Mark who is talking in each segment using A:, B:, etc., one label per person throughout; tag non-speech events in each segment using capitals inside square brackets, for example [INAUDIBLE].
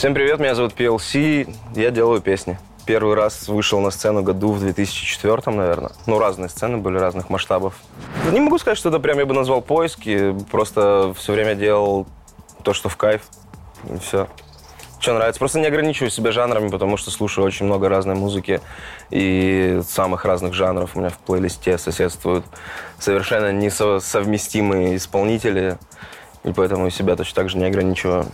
A: Всем привет, меня зовут PLC, я делаю песни. Первый раз вышел на сцену году в 2004, наверное. Ну, разные сцены были, разных масштабов. Не могу сказать, что это прям я бы назвал поиски, просто все время делал то, что в кайф, и все. Что нравится. Просто не ограничиваю себя жанрами, потому что слушаю очень много разной музыки и самых разных жанров. У меня в плейлисте соседствуют совершенно несовместимые исполнители, и поэтому себя точно так же не ограничиваю.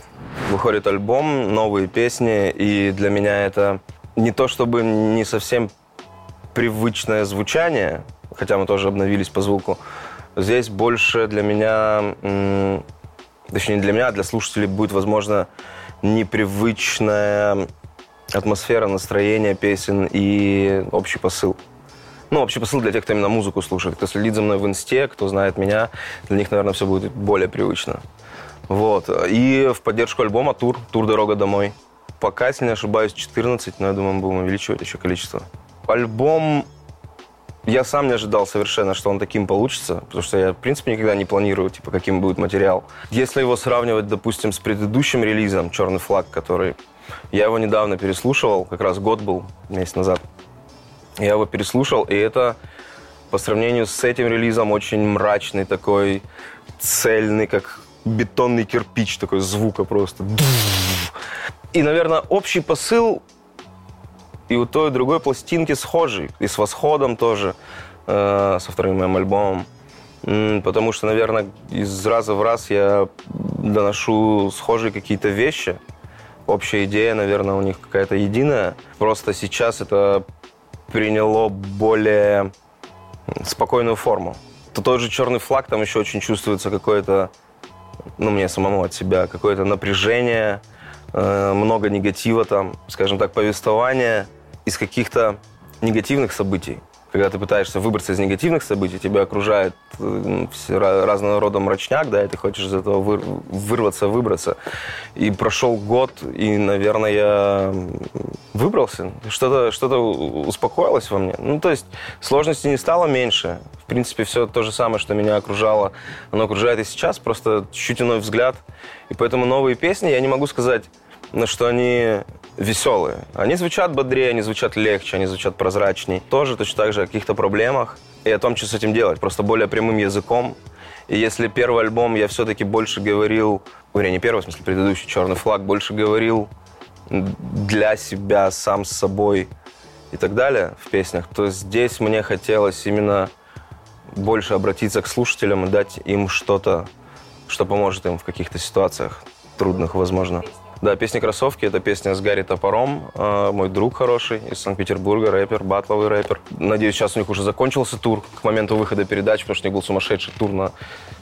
A: Выходит альбом, новые песни, и для меня это не то чтобы не совсем привычное звучание, хотя мы тоже обновились по звуку. Здесь больше для меня, точнее не для меня, а для слушателей будет, возможно, непривычная атмосфера, настроение песен и общий посыл. Ну, общий посыл для тех, кто именно музыку слушает. Кто следит за мной в инсте, кто знает меня, для них, наверное, все будет более привычно. Вот. И в поддержку альбома тур, тур «Дорога домой». Пока, если не ошибаюсь, 14, но я думаю, мы будем увеличивать еще количество. Альбом я сам не ожидал совершенно, что он таким получится, потому что я, в принципе, никогда не планирую, типа, каким будет материал. Если его сравнивать, допустим, с предыдущим релизом «Черный флаг», который я его недавно переслушивал, как раз год был, месяц назад. Я его переслушал, и это по сравнению с этим релизом очень мрачный такой, цельный, как бетонный кирпич, такой звука просто. И, наверное, общий посыл и у той, и другой пластинки схожий. И с «Восходом» тоже, э, со вторым моим альбомом. Потому что, наверное, из раза в раз я доношу схожие какие-то вещи. Общая идея, наверное, у них какая-то единая. Просто сейчас это приняло более спокойную форму. То тот же черный флаг, там еще очень чувствуется какое-то, ну, мне самому от себя, какое-то напряжение, э, много негатива там, скажем так, повествование из каких-то негативных событий. Когда ты пытаешься выбраться из негативных событий, тебя окружает э, разного рода мрачняк, да, и ты хочешь из этого выр вырваться, выбраться. И прошел год, и, наверное, я выбрался. Что-то что, -то, успокоилось во мне. Ну, то есть сложностей не стало меньше. В принципе, все то же самое, что меня окружало, оно окружает и сейчас, просто чуть иной взгляд. И поэтому новые песни, я не могу сказать, на что они веселые. Они звучат бодрее, они звучат легче, они звучат прозрачней. Тоже точно так же о каких-то проблемах и о том, что с этим делать. Просто более прямым языком. И если первый альбом я все-таки больше говорил, вернее, не первый, в смысле, предыдущий «Черный флаг», больше говорил для себя, сам с собой и так далее в песнях, то здесь мне хотелось именно больше обратиться к слушателям и дать им что-то, что поможет им в каких-то ситуациях трудных, возможно. Да, песня «Кроссовки» — это песня с Гарри Топором, э, мой друг хороший из Санкт-Петербурга, рэпер, батловый рэпер. Надеюсь, сейчас у них уже закончился тур к моменту выхода передачи, потому что у них был сумасшедший тур на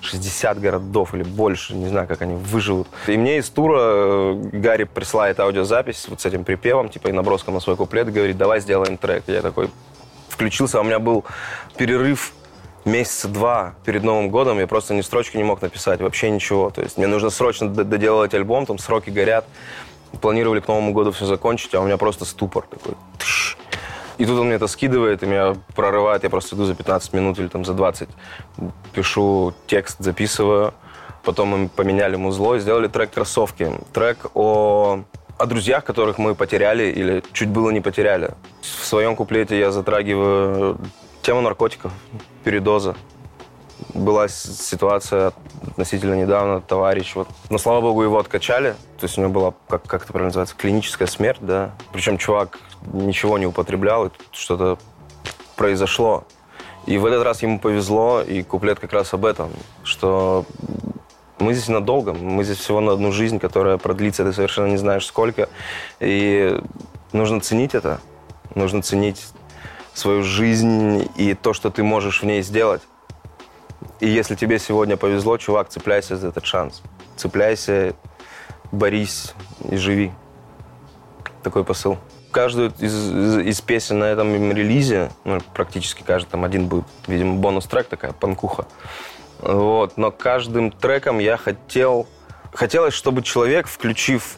A: 60 городов или больше, не знаю, как они выживут. И мне из тура э, Гарри присылает аудиозапись вот с этим припевом, типа и наброском на свой куплет, говорит, давай сделаем трек. Я такой включился, а у меня был перерыв месяца два перед Новым годом я просто ни строчки не мог написать, вообще ничего. То есть мне нужно срочно доделать альбом, там сроки горят. Планировали к Новому году все закончить, а у меня просто ступор такой. И тут он мне это скидывает, и меня прорывает. Я просто иду за 15 минут или там за 20. Пишу текст, записываю. Потом мы поменяли музло и сделали трек «Кроссовки». Трек о, о друзьях, которых мы потеряли или чуть было не потеряли. В своем куплете я затрагиваю Тема наркотиков, передоза. Была ситуация относительно недавно, товарищ, вот, но, слава богу, его откачали, то есть у него была, как, как это правильно называется, клиническая смерть, да. Причем чувак ничего не употреблял, и что-то произошло. И в этот раз ему повезло, и куплет как раз об этом, что мы здесь надолго, мы здесь всего на одну жизнь, которая продлится, ты совершенно не знаешь сколько. И нужно ценить это, нужно ценить свою жизнь и то, что ты можешь в ней сделать. И если тебе сегодня повезло, чувак, цепляйся за этот шанс. Цепляйся, борись и живи. Такой посыл. Каждую из, из, из песен на этом релизе, ну, практически каждый, там один будет, видимо, бонус-трек такая, панкуха. Вот. Но каждым треком я хотел... Хотелось, чтобы человек, включив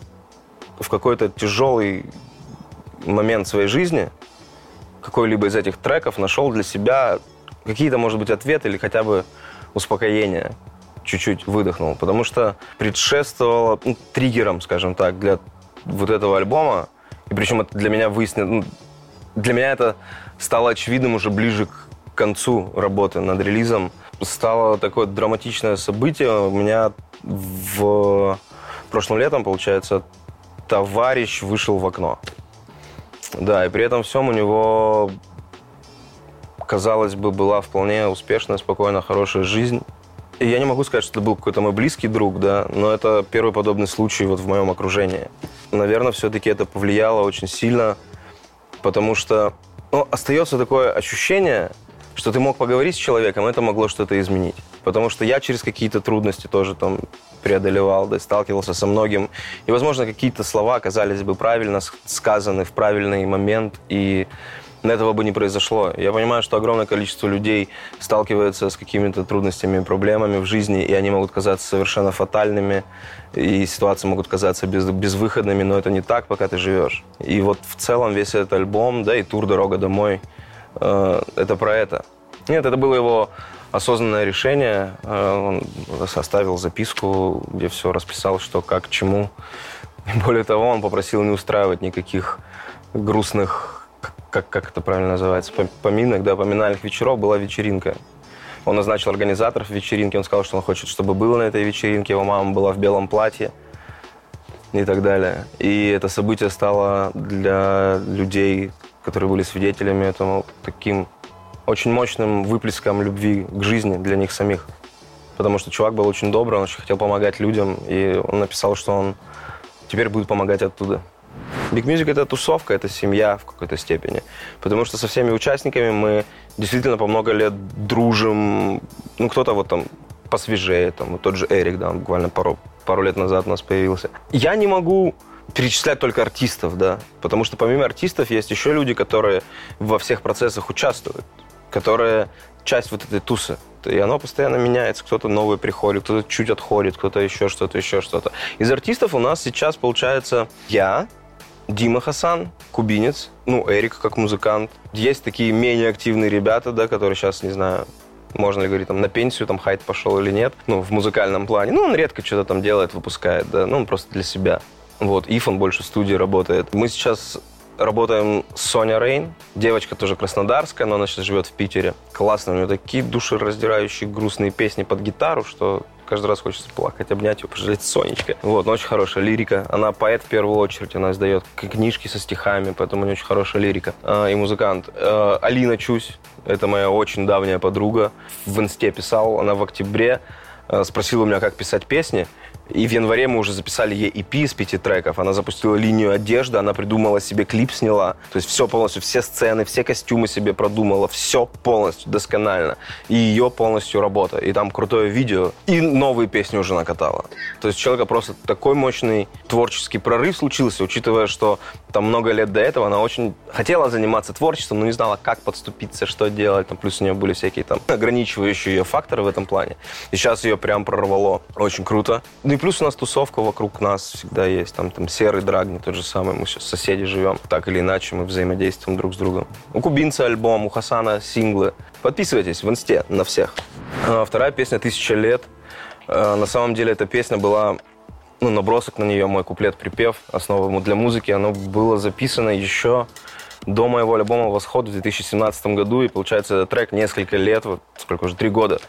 A: в какой-то тяжелый момент своей жизни, какой-либо из этих треков нашел для себя какие-то, может быть, ответы или хотя бы успокоение. Чуть-чуть выдохнул. Потому что предшествовало ну, триггером, скажем так, для вот этого альбома, и причем это для меня выяснилось, ну, для меня это стало очевидным уже ближе к концу работы над релизом. Стало такое драматичное событие. У меня в прошлом летом, получается, товарищ вышел в окно. Да, и при этом всем у него, казалось бы, была вполне успешная, спокойная, хорошая жизнь. И я не могу сказать, что это был какой-то мой близкий друг, да, но это первый подобный случай вот в моем окружении. Наверное, все-таки это повлияло очень сильно, потому что ну, остается такое ощущение, что ты мог поговорить с человеком, это могло что-то изменить. Потому что я через какие-то трудности тоже там преодолевал, да, сталкивался со многим. И, возможно, какие-то слова оказались бы правильно сказаны в правильный момент, и этого бы не произошло. Я понимаю, что огромное количество людей сталкивается с какими-то трудностями, проблемами в жизни, и они могут казаться совершенно фатальными, и ситуации могут казаться без, безвыходными, но это не так, пока ты живешь. И вот в целом весь этот альбом, да, и тур «Дорога домой», это про это. Нет, это было его осознанное решение. Э, он составил записку, где все расписал, что как, чему. И более того, он попросил не устраивать никаких грустных, как, как это правильно называется, поминок, да, поминальных вечеров. Была вечеринка. Он назначил организаторов вечеринки, он сказал, что он хочет, чтобы было на этой вечеринке. Его мама была в белом платье и так далее. И это событие стало для людей, которые были свидетелями этому, таким очень мощным выплеском любви к жизни для них самих. Потому что чувак был очень добрый, он очень хотел помогать людям, и он написал, что он теперь будет помогать оттуда. Big Music — это тусовка, это семья в какой-то степени. Потому что со всеми участниками мы действительно по много лет дружим. Ну, кто-то вот там посвежее, там, вот тот же Эрик, да, он буквально пару, пару лет назад у нас появился. Я не могу перечислять только артистов, да, потому что помимо артистов есть еще люди, которые во всех процессах участвуют которая часть вот этой тусы. И оно постоянно меняется. Кто-то новый приходит, кто-то чуть отходит, кто-то еще что-то, еще что-то. Из артистов у нас сейчас получается я, Дима Хасан, кубинец, ну, Эрик как музыкант. Есть такие менее активные ребята, да, которые сейчас, не знаю, можно ли говорить, там, на пенсию там Хайт пошел или нет, ну, в музыкальном плане. Ну, он редко что-то там делает, выпускает, да, ну, он просто для себя. Вот, Иф, он больше в студии работает. Мы сейчас работаем с Соня Рейн. Девочка тоже краснодарская, но она сейчас живет в Питере. Классно, у нее такие душераздирающие грустные песни под гитару, что каждый раз хочется плакать, обнять ее, пожалеть Сонечка. Вот, но очень хорошая лирика. Она поэт в первую очередь, она издает книжки со стихами, поэтому у нее очень хорошая лирика. А, и музыкант. А, Алина Чусь, это моя очень давняя подруга. В инсте писал, она в октябре а, спросила у меня, как писать песни. И в январе мы уже записали ей EP из пяти треков. Она запустила линию одежды, она придумала себе клип, сняла. То есть все полностью, все сцены, все костюмы себе продумала. Все полностью, досконально. И ее полностью работа. И там крутое видео. И новые песни уже накатала. То есть у человека просто такой мощный творческий прорыв случился, учитывая, что там много лет до этого она очень хотела заниматься творчеством, но не знала, как подступиться, что делать. Там, плюс у нее были всякие там ограничивающие ее факторы в этом плане. И сейчас ее прям прорвало. Очень круто. Ну и плюс у нас тусовка вокруг нас всегда есть. Там, там серый драгни, тот же самый. Мы сейчас соседи живем. Так или иначе мы взаимодействуем друг с другом. У кубинца альбом, у Хасана синглы. Подписывайтесь в инсте на всех. А, вторая песня «Тысяча лет». А, на самом деле эта песня была ну, набросок на нее, мой куплет-припев, основа для музыки, оно было записано еще до моего альбома «Восход» в 2017 году, и получается этот трек несколько лет, вот сколько уже, три года,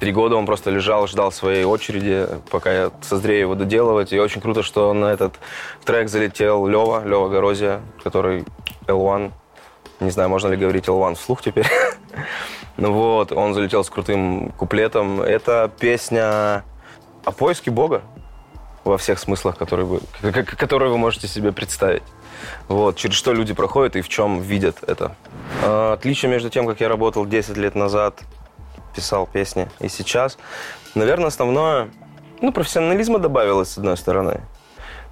A: Три года он просто лежал, ждал своей очереди, пока я созрею его доделывать. И очень круто, что на этот трек залетел Лева, Лева Горозия, который L1. Не знаю, можно ли говорить L1 вслух теперь. [LAUGHS] ну вот, он залетел с крутым куплетом. Это песня о поиске Бога во всех смыслах, которые вы, которые вы можете себе представить. Вот, через что люди проходят и в чем видят это. А, отличие между тем, как я работал 10 лет назад писал песни. И сейчас, наверное, основное, ну, профессионализма добавилось, с одной стороны.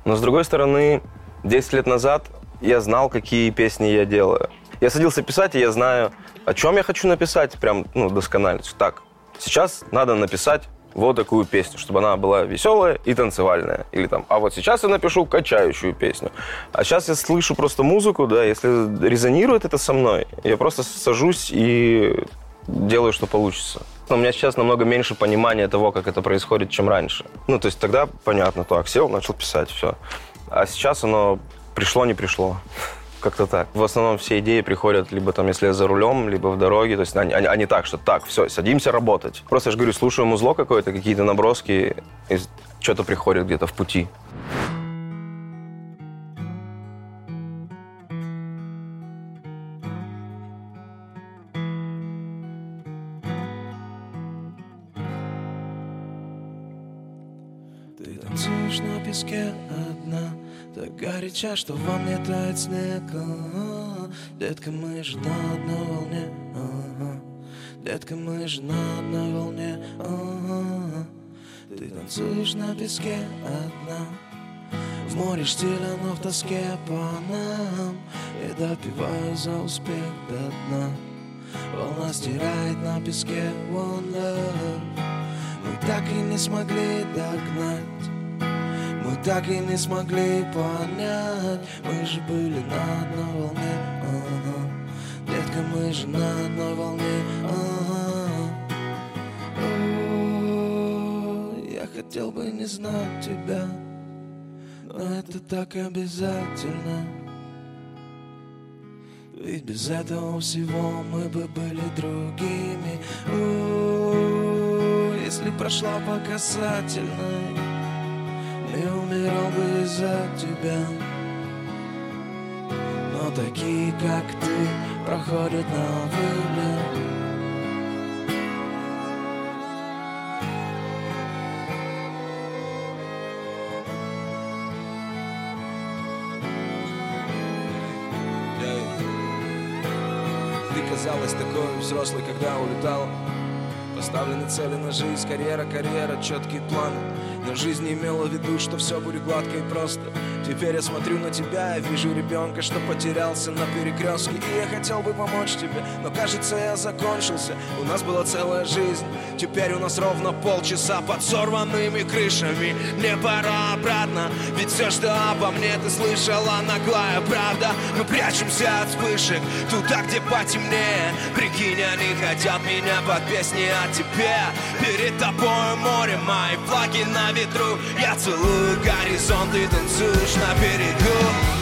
A: Но, с другой стороны, 10 лет назад я знал, какие песни я делаю. Я садился писать, и я знаю, о чем я хочу написать, прям, ну, досконально. Так, сейчас надо написать вот такую песню, чтобы она была веселая и танцевальная. Или там, а вот сейчас я напишу качающую песню. А сейчас я слышу просто музыку, да, если резонирует это со мной, я просто сажусь и делаю, что получится. Но у меня сейчас намного меньше понимания того, как это происходит, чем раньше. Ну, то есть тогда понятно, так, сел, начал писать, все. А сейчас оно пришло, не пришло. [LAUGHS] Как-то так. В основном все идеи приходят либо там, если я за рулем, либо в дороге. То есть они, они, они так, что так, все, садимся работать. Просто я же говорю, слушаю музло какое-то, какие-то наброски, и что-то приходит где-то в пути.
B: Ты танцуешь на песке одна Так горяча, что во мне тает снег ага. Детка, мы же на одной волне. Детка, мы же на одной волне. Ты танцуешь на песке одна В море штиля, но в тоске по нам И допиваю за успех до дна Волна стирает на песке one love Мы так и не смогли догнать. Мы так и не смогли понять. Мы же были на одной волне ага. Детка, мы же на одной волне ага. О, Я хотел бы не знать тебя Но это так обязательно. Ведь без этого всего мы бы были другими. О, Если прошла по касательной Не умирал бы из-за тебя Но такие, как ты, проходят на вылет казалась такой взрослой, когда улетала Поставлены цели на жизнь, карьера, карьера, четкие планы Но жизнь не имела в виду, что все будет гладко и просто Теперь я смотрю на тебя и вижу ребенка, что потерялся на перекрестке. И я хотел бы помочь тебе, но кажется я закончился. У нас была целая жизнь, теперь у нас ровно полчаса Под сорванными крышами, мне пора обратно Ведь все, что обо мне ты слышала, наглая правда. Мы прячемся от вспышек, туда, где потемнее. Прикинь, они хотят меня под песни о тебе Перед тобой море, мои флаги на ветру. Я целую горизонт и танцуешь на берегу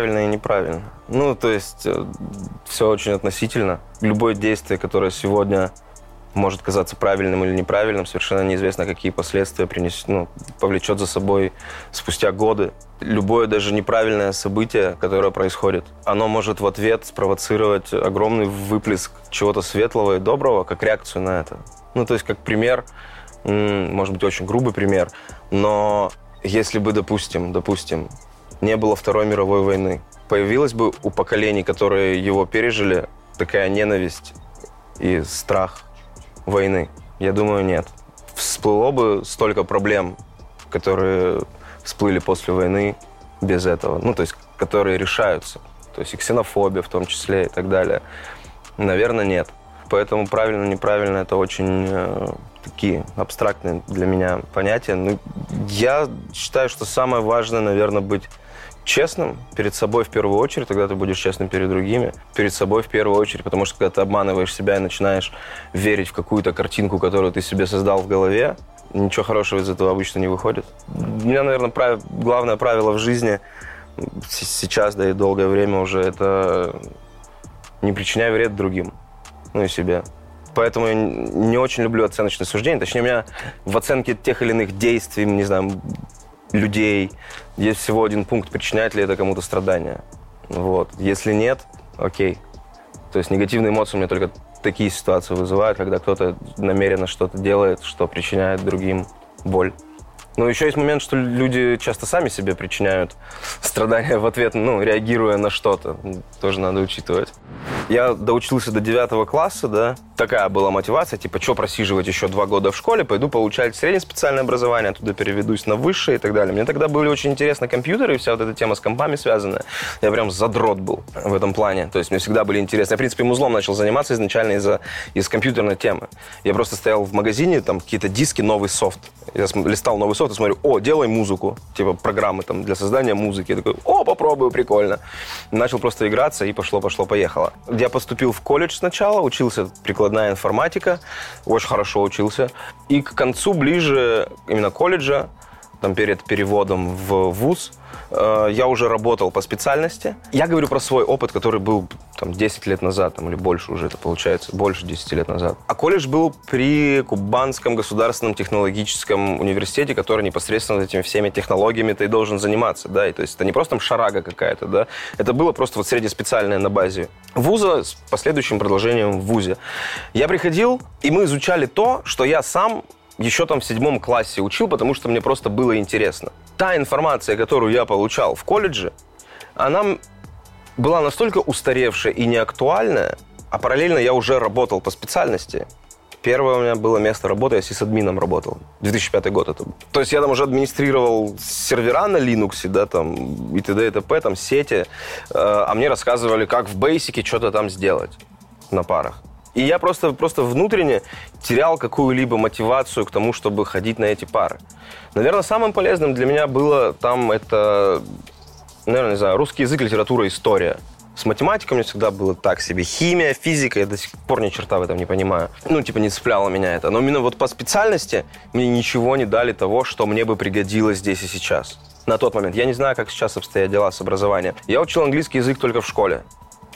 A: правильно и неправильно. Ну, то есть все очень относительно. Любое действие, которое сегодня может казаться правильным или неправильным, совершенно неизвестно, какие последствия принесет, ну, повлечет за собой спустя годы. Любое даже неправильное событие, которое происходит, оно может в ответ спровоцировать огромный выплеск чего-то светлого и доброго, как реакцию на это. Ну, то есть, как пример, может быть, очень грубый пример, но если бы, допустим, допустим, не было Второй мировой войны, появилась бы у поколений, которые его пережили, такая ненависть и страх войны? Я думаю, нет. Всплыло бы столько проблем, которые всплыли после войны без этого. Ну, то есть, которые решаются. То есть и ксенофобия в том числе и так далее. Наверное, нет. Поэтому правильно, неправильно это очень э, такие абстрактные для меня понятия. Ну, я считаю, что самое важное, наверное, быть честным перед собой в первую очередь, тогда ты будешь честным перед другими, перед собой в первую очередь, потому что когда ты обманываешь себя и начинаешь верить в какую-то картинку, которую ты себе создал в голове, ничего хорошего из этого обычно не выходит. У меня, наверное, прав... главное правило в жизни сейчас, да и долгое время уже, это не причиняй вред другим, ну и себе. Поэтому я не очень люблю оценочные суждения. Точнее, у меня в оценке тех или иных действий, не знаю, людей, есть всего один пункт, причиняет ли это кому-то страдания. Вот. Если нет, окей. То есть негативные эмоции у меня только такие ситуации вызывают, когда кто-то намеренно что-то делает, что причиняет другим боль. Но еще есть момент, что люди часто сами себе причиняют страдания в ответ, ну, реагируя на что-то. Тоже надо учитывать. Я доучился до девятого класса, да. Такая была мотивация, типа, что просиживать еще два года в школе, пойду получать среднее специальное образование, оттуда переведусь на высшее и так далее. Мне тогда были очень интересны компьютеры и вся вот эта тема с компами связанная. Я прям задрот был в этом плане. То есть мне всегда были интересны. Я, в принципе, музлом начал заниматься изначально из-за из компьютерной темы. Я просто стоял в магазине, там какие-то диски, новый софт. Я листал новый софт и смотрю, о, делай музыку, типа программы там для создания музыки. Я такой, о, попробую, прикольно. Начал просто играться и пошло, пошло, поехало. Я поступил в колледж сначала, учился прикладная информатика, очень хорошо учился. И к концу, ближе именно колледжа, там перед переводом в ВУЗ, Э, я уже работал по специальности. Я говорю про свой опыт, который был там 10 лет назад, там, или больше уже это получается, больше 10 лет назад. А колледж был при Кубанском государственном технологическом университете, который непосредственно этими всеми технологиями ты должен заниматься, да, и то есть это не просто там шарага какая-то, да, это было просто вот среднеспециальное на базе вуза с последующим продолжением в вузе. Я приходил, и мы изучали то, что я сам еще там в седьмом классе учил, потому что мне просто было интересно. Та информация, которую я получал в колледже, она была настолько устаревшая и неактуальная, а параллельно я уже работал по специальности. Первое у меня было место работы, я сисадмином работал. 2005 год это. То есть я там уже администрировал сервера на Linux, да, там, и т.д. и т.п., там, сети, э, а мне рассказывали, как в Basic что-то там сделать на парах. И я просто, просто внутренне терял какую-либо мотивацию к тому, чтобы ходить на эти пары. Наверное, самым полезным для меня было там это, наверное, не знаю, русский язык, литература, история. С математикой мне всегда было так себе. Химия, физика, я до сих пор ни черта в этом не понимаю. Ну, типа, не цепляло меня это. Но именно вот по специальности мне ничего не дали того, что мне бы пригодилось здесь и сейчас. На тот момент. Я не знаю, как сейчас обстоят дела с образованием. Я учил английский язык только в школе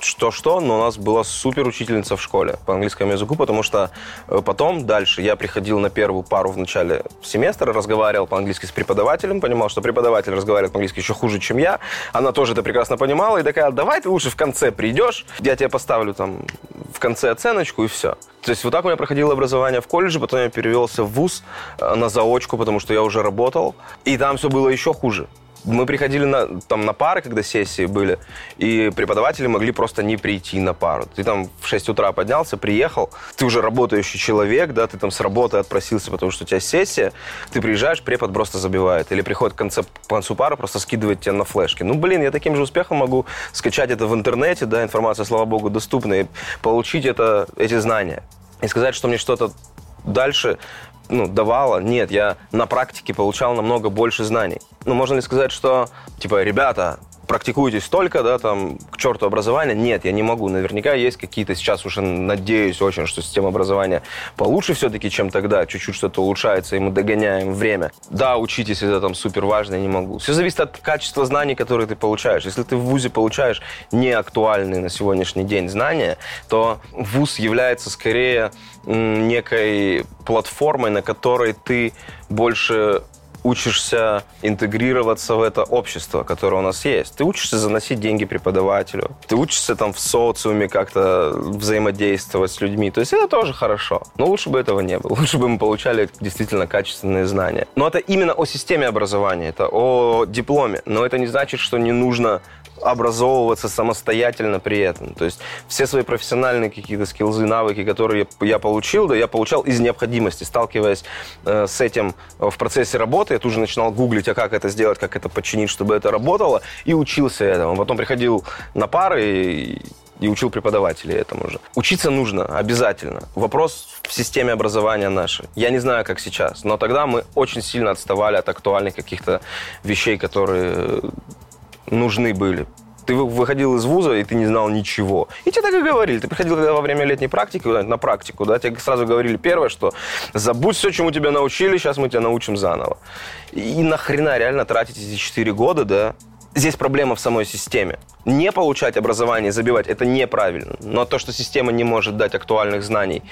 A: что-что, но у нас была супер учительница в школе по английскому языку, потому что э, потом дальше я приходил на первую пару в начале семестра, разговаривал по-английски с преподавателем, понимал, что преподаватель разговаривает по-английски еще хуже, чем я. Она тоже это прекрасно понимала и такая, давай ты лучше в конце придешь, я тебе поставлю там в конце оценочку и все. То есть вот так у меня проходило образование в колледже, потом я перевелся в ВУЗ э, на заочку, потому что я уже работал, и там все было еще хуже мы приходили на, там, на пары, когда сессии были, и преподаватели могли просто не прийти на пару. Ты там в 6 утра поднялся, приехал, ты уже работающий человек, да, ты там с работы отпросился, потому что у тебя сессия, ты приезжаешь, препод просто забивает. Или приходит к концу, к пары, просто скидывает тебя на флешки. Ну, блин, я таким же успехом могу скачать это в интернете, да, информация, слава богу, доступна, и получить это, эти знания. И сказать, что мне что-то дальше ну, давала. Нет, я на практике получал намного больше знаний. Ну, можно ли сказать, что, типа, ребята, практикуетесь столько, да, там, к черту образования. Нет, я не могу. Наверняка есть какие-то сейчас уже, надеюсь очень, что система образования получше все-таки, чем тогда. Чуть-чуть что-то улучшается, и мы догоняем время. Да, учитесь, это там супер важно, я не могу. Все зависит от качества знаний, которые ты получаешь. Если ты в ВУЗе получаешь неактуальные на сегодняшний день знания, то ВУЗ является скорее некой платформой, на которой ты больше учишься интегрироваться в это общество, которое у нас есть. Ты учишься заносить деньги преподавателю. Ты учишься там в социуме как-то взаимодействовать с людьми. То есть это тоже хорошо. Но лучше бы этого не было. [LAUGHS] Лучше бы мы получали действительно качественные знания. Но это именно о системе образования, это о дипломе. Но это не значит, что не нужно образовываться самостоятельно при этом. То есть все свои профессиональные какие-то скиллзы, навыки, которые я получил, да, я получал из необходимости, сталкиваясь э, с этим в процессе работы. Я тут же начинал гуглить, а как это сделать, как это починить, чтобы это работало, и учился этому. Потом приходил на пары и и учил преподавателей этому же. Учиться нужно обязательно. Вопрос в системе образования нашей. Я не знаю, как сейчас, но тогда мы очень сильно отставали от актуальных каких-то вещей, которые нужны были. Ты выходил из вуза, и ты не знал ничего. И тебе так и говорили. Ты приходил когда во время летней практики, на практику, да, тебе сразу говорили первое, что забудь все, чему тебя научили, сейчас мы тебя научим заново. И нахрена реально тратить эти 4 года, да, здесь проблема в самой системе. Не получать образование, забивать – это неправильно. Но то, что система не может дать актуальных знаний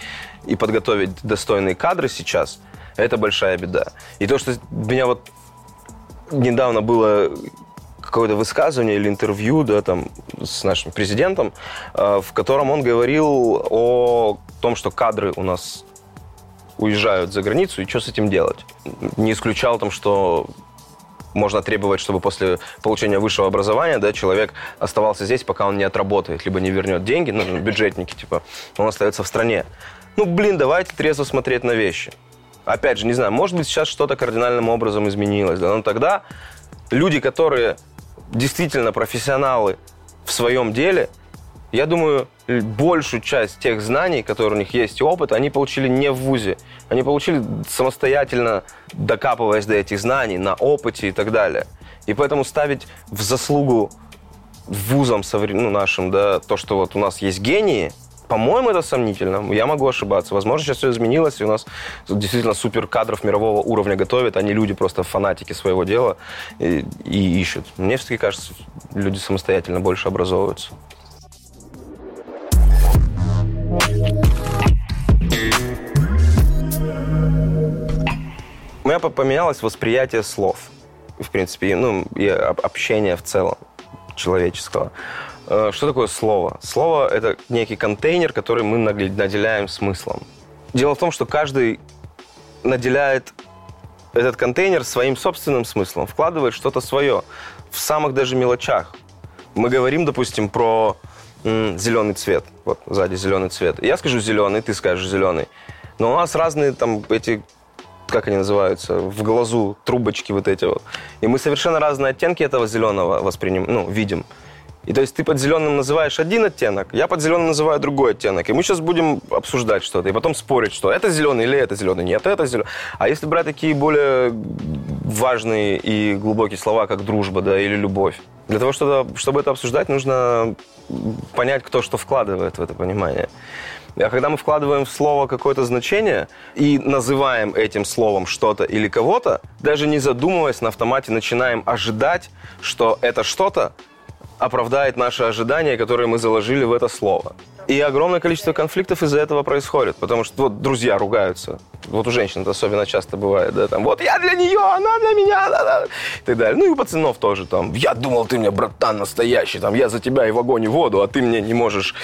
A: и подготовить достойные кадры сейчас, это большая беда. И то, что меня вот недавно было какое-то высказывание или интервью да, там, с нашим президентом, э, в котором он говорил о том, что кадры у нас уезжают за границу, и что с этим делать. Не исключал там, что можно требовать, чтобы после получения высшего образования да, человек оставался здесь, пока он не отработает, либо не вернет деньги, ну, бюджетники, типа, он остается в стране. Ну, блин, давайте трезво смотреть на вещи. Опять же, не знаю, может быть, сейчас что-то кардинальным образом изменилось, да, но тогда люди, которые действительно профессионалы в своем деле, я думаю, большую часть тех знаний, которые у них есть, и опыт, они получили не в ВУЗе. Они получили самостоятельно, докапываясь до этих знаний, на опыте и так далее. И поэтому ставить в заслугу вузам ну, нашим, да, то, что вот у нас есть гении, по-моему, это сомнительно. Я могу ошибаться. Возможно, сейчас все изменилось, и у нас действительно супер кадров мирового уровня готовят, они люди просто фанатики своего дела и, и ищут. Мне все-таки кажется, люди самостоятельно больше образовываются. У меня поменялось восприятие слов, в принципе, ну, и общения в целом человеческого. Э, что такое слово? Слово – это некий контейнер, который мы наделяем смыслом. Дело в том, что каждый наделяет этот контейнер своим собственным смыслом, вкладывает что-то свое в самых даже мелочах. Мы говорим, допустим, про зеленый цвет. Вот сзади зеленый цвет. Я скажу зеленый, ты скажешь зеленый. Но у нас разные там эти как они называются, в глазу трубочки вот эти вот. И мы совершенно разные оттенки этого зеленого воспринимаем, ну, видим. И то есть ты под зеленым называешь один оттенок, я под зеленым называю другой оттенок. И мы сейчас будем обсуждать что-то, и потом спорить, что это зеленый или это зеленый. Нет, это зеленый. А если брать такие более важные и глубокие слова, как дружба, да, или любовь, для того, чтобы, чтобы это обсуждать, нужно понять, кто что вкладывает в это понимание. А когда мы вкладываем в слово какое-то значение и называем этим словом что-то или кого-то, даже не задумываясь, на автомате начинаем ожидать, что это что-то оправдает наши ожидания, которые мы заложили в это слово. И огромное количество конфликтов из-за этого происходит, потому что вот друзья ругаются. Вот у женщин это особенно часто бывает, да, там, вот я для нее, она для меня, да, да, и так далее. Ну и у пацанов тоже там, я думал, ты мне братан настоящий, там, я за тебя и в огонь и в воду, а ты мне не можешь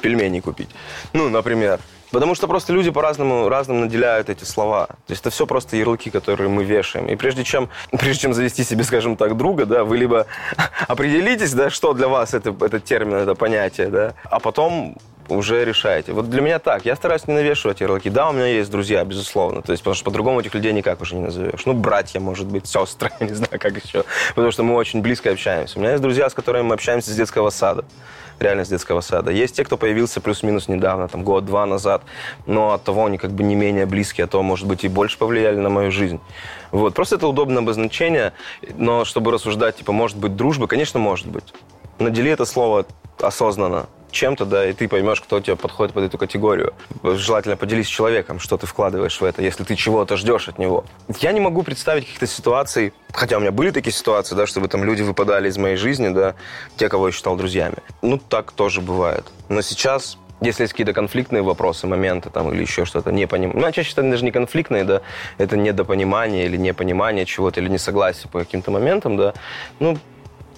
A: пельмени купить. Ну, например. Потому что просто люди по-разному разному наделяют эти слова. То есть это все просто ярлыки, которые мы вешаем. И прежде чем, [LAUGHS] прежде чем завести себе, скажем так, друга, да, вы либо [LAUGHS] определитесь, да, что для вас это, этот термин, это понятие, да, а потом уже решаете. Вот для меня так. Я стараюсь не навешивать ярлыки. Да, у меня есть друзья, безусловно. То есть, потому что по-другому этих людей никак уже не назовешь. Ну, братья, может быть, сестры, [LAUGHS] не знаю, как еще. Потому что мы очень близко общаемся. У меня есть друзья, с которыми мы общаемся с детского сада реально с детского сада. Есть те, кто появился плюс-минус недавно, там год-два назад, но от того они как бы не менее близкие, а то, может быть, и больше повлияли на мою жизнь. Вот. Просто это удобное обозначение, но чтобы рассуждать, типа, может быть, дружба, конечно, может быть. Надели это слово осознанно чем-то, да, и ты поймешь, кто тебе подходит под эту категорию. Желательно поделись с человеком, что ты вкладываешь в это, если ты чего-то ждешь от него. Я не могу представить каких-то ситуаций, хотя у меня были такие ситуации, да, чтобы там люди выпадали из моей жизни, да, те, кого я считал друзьями. Ну, так тоже бывает. Но сейчас если есть какие-то конфликтные вопросы, моменты там или еще что-то, не понимаю. Ну, а чаще это даже не конфликтные, да, это недопонимание или непонимание чего-то, или несогласие по каким-то моментам, да. Ну,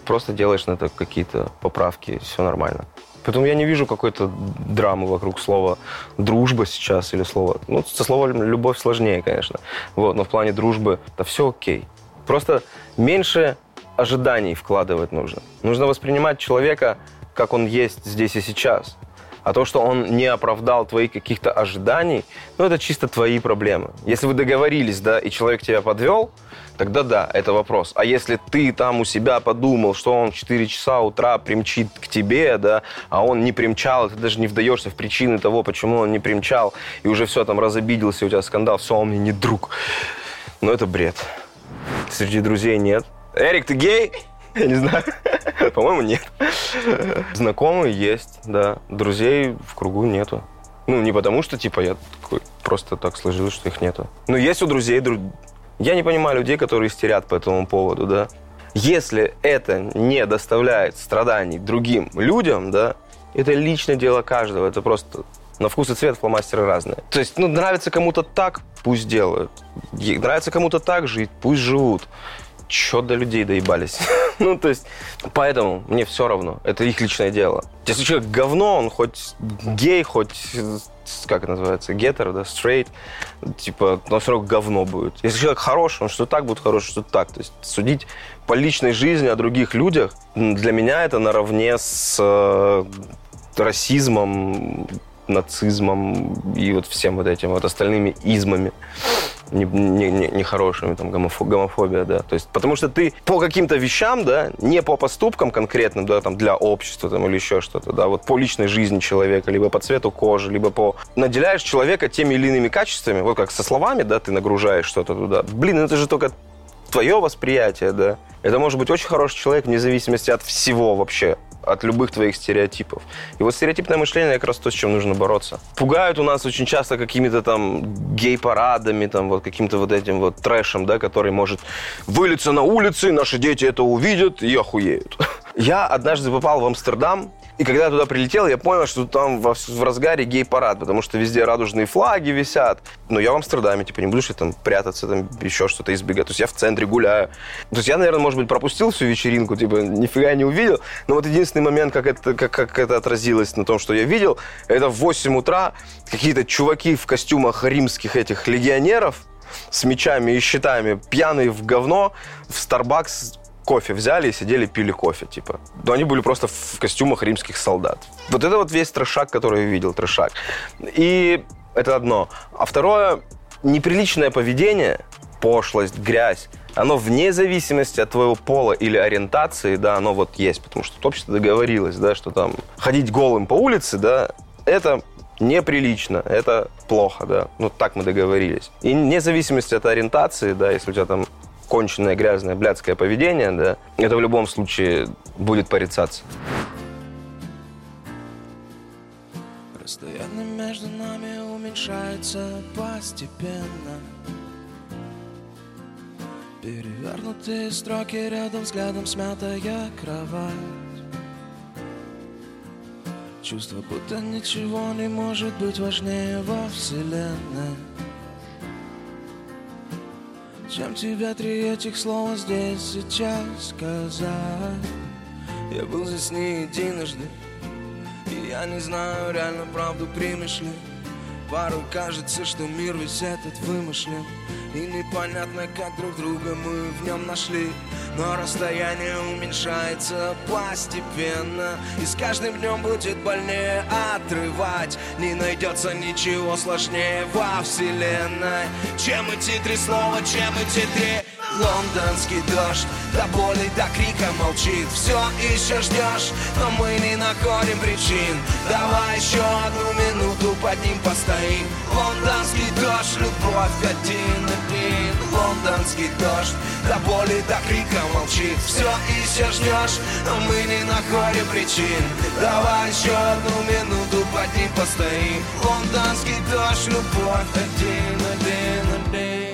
A: просто делаешь на это какие-то поправки, все нормально. Поэтому я не вижу какой-то драмы вокруг слова дружба сейчас или слова... Ну, со словом любовь сложнее, конечно. Вот, но в плане дружбы это все окей. Просто меньше ожиданий вкладывать нужно. Нужно воспринимать человека, как он есть здесь и сейчас. А то, что он не оправдал твои каких-то ожиданий, ну, это чисто твои проблемы. Если вы договорились, да, и человек тебя подвел, тогда да, это вопрос. А если ты там у себя подумал, что он в 4 часа утра примчит к тебе, да, а он не примчал, ты даже не вдаешься в причины того, почему он не примчал, и уже все там разобиделся, у тебя скандал, все, он мне не друг. Ну, это бред. Среди друзей нет. Эрик, ты гей? Я не знаю. [LAUGHS] По-моему, нет. Знакомые есть, да. Друзей в кругу нету. Ну, не потому что, типа, я такой, просто так сложилось, что их нету. Ну, есть у друзей... Дру... Я не понимаю людей, которые истерят по этому поводу, да. Если это не доставляет страданий другим людям, да, это личное дело каждого. Это просто на вкус и цвет фломастеры разные. То есть, ну, нравится кому-то так, пусть делают. Нравится кому-то так жить, пусть живут. Чё до людей доебались? [LAUGHS] ну, то есть, поэтому мне все равно. Это их личное дело. Если человек говно, он хоть гей, хоть как это называется, гетер, да, стрейт, типа, но все равно говно будет. Если человек хороший, он что так будет хороший, что так. То есть судить по личной жизни о других людях, для меня это наравне с э, расизмом, нацизмом и вот всем вот этим вот остальными измами нехорошими, не, не там, гомофо, гомофобия, да. То есть, потому что ты по каким-то вещам, да, не по поступкам конкретным, да, там, для общества там, или еще что-то, да, вот по личной жизни человека, либо по цвету кожи, либо по... Наделяешь человека теми или иными качествами, вот как со словами, да, ты нагружаешь что-то туда. Блин, это же только твое восприятие, да. Это может быть очень хороший человек вне зависимости от всего вообще от любых твоих стереотипов. И вот стереотипное мышление как раз то, с чем нужно бороться. Пугают у нас очень часто какими-то там гей-парадами, там вот каким-то вот этим вот трэшем, да, который может вылиться на улице, наши дети это увидят и охуеют. [LAUGHS] Я однажды попал в Амстердам, и когда я туда прилетел, я понял, что там в, разгаре гей-парад, потому что везде радужные флаги висят. Но я в Амстердаме, типа, не буду что там прятаться, там еще что-то избегать. То есть я в центре гуляю. То есть я, наверное, может быть, пропустил всю вечеринку, типа, нифига не увидел. Но вот единственный момент, как это, как, как это отразилось на том, что я видел, это в 8 утра какие-то чуваки в костюмах римских этих легионеров, с мечами и щитами, пьяные в говно, в Starbucks кофе взяли и сидели, пили кофе, типа. Но они были просто в костюмах римских солдат. Вот это вот весь трешак, который я видел, трешак. И это одно. А второе, неприличное поведение, пошлость, грязь, оно вне зависимости от твоего пола или ориентации, да, оно вот есть, потому что общество договорилось, да, что там ходить голым по улице, да, это неприлично, это плохо, да, ну так мы договорились. И вне зависимости от ориентации, да, если у тебя там конченное, грязное, блядское поведение, да, это в любом случае будет порицаться.
B: Расстояние между нами уменьшается постепенно. Перевернутые строки рядом взглядом смятая кровать. Чувство, будто ничего не может быть важнее во вселенной чем тебе три этих слова здесь сейчас сказать? Я был здесь не единожды И я не знаю, реально правду примешь ли Порой кажется, что мир весь этот вымышлен. И непонятно, как друг друга мы в нем нашли. Но расстояние уменьшается постепенно. И с каждым днем будет больнее отрывать. Не найдется ничего сложнее во вселенной. Чем эти три слова, чем эти три Лондонский дождь. До боли, до крика молчит. Все еще ждешь, но мы не находим причин. Давай еще одну минуту под ним постоим. Лондонский дождь, любовь один один. Лондонский дождь До боли, до крика молчит. Все еще ждешь, но мы не находим причин. Давай еще одну минуту под ним постоим. Лондонский дождь, любовь один один один. Понимаешь,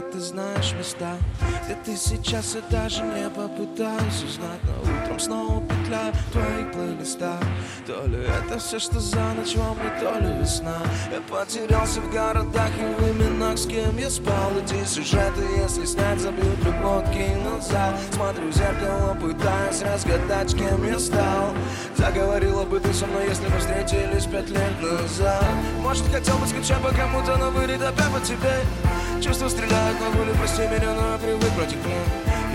B: детка, ты знаешь места Где ты сейчас, я даже не попытаюсь узнать. Но утром снова петляю в твоих плейлистах То ли это все, что за ночь во мне, то ли весна. Я потерялся в городах и в именах, с кем я спал. Эти сюжеты, если снять, забьют любой кинозал Смотрю в зеркало, пытаясь разгадать, кем я стал. Заговорила бы ты со мной, если мы встретились пять лет назад. Может, хотел бы скучать по кому-то, но вырит опять по тебе. Чувства стреляют волю, прости меня, но я привык против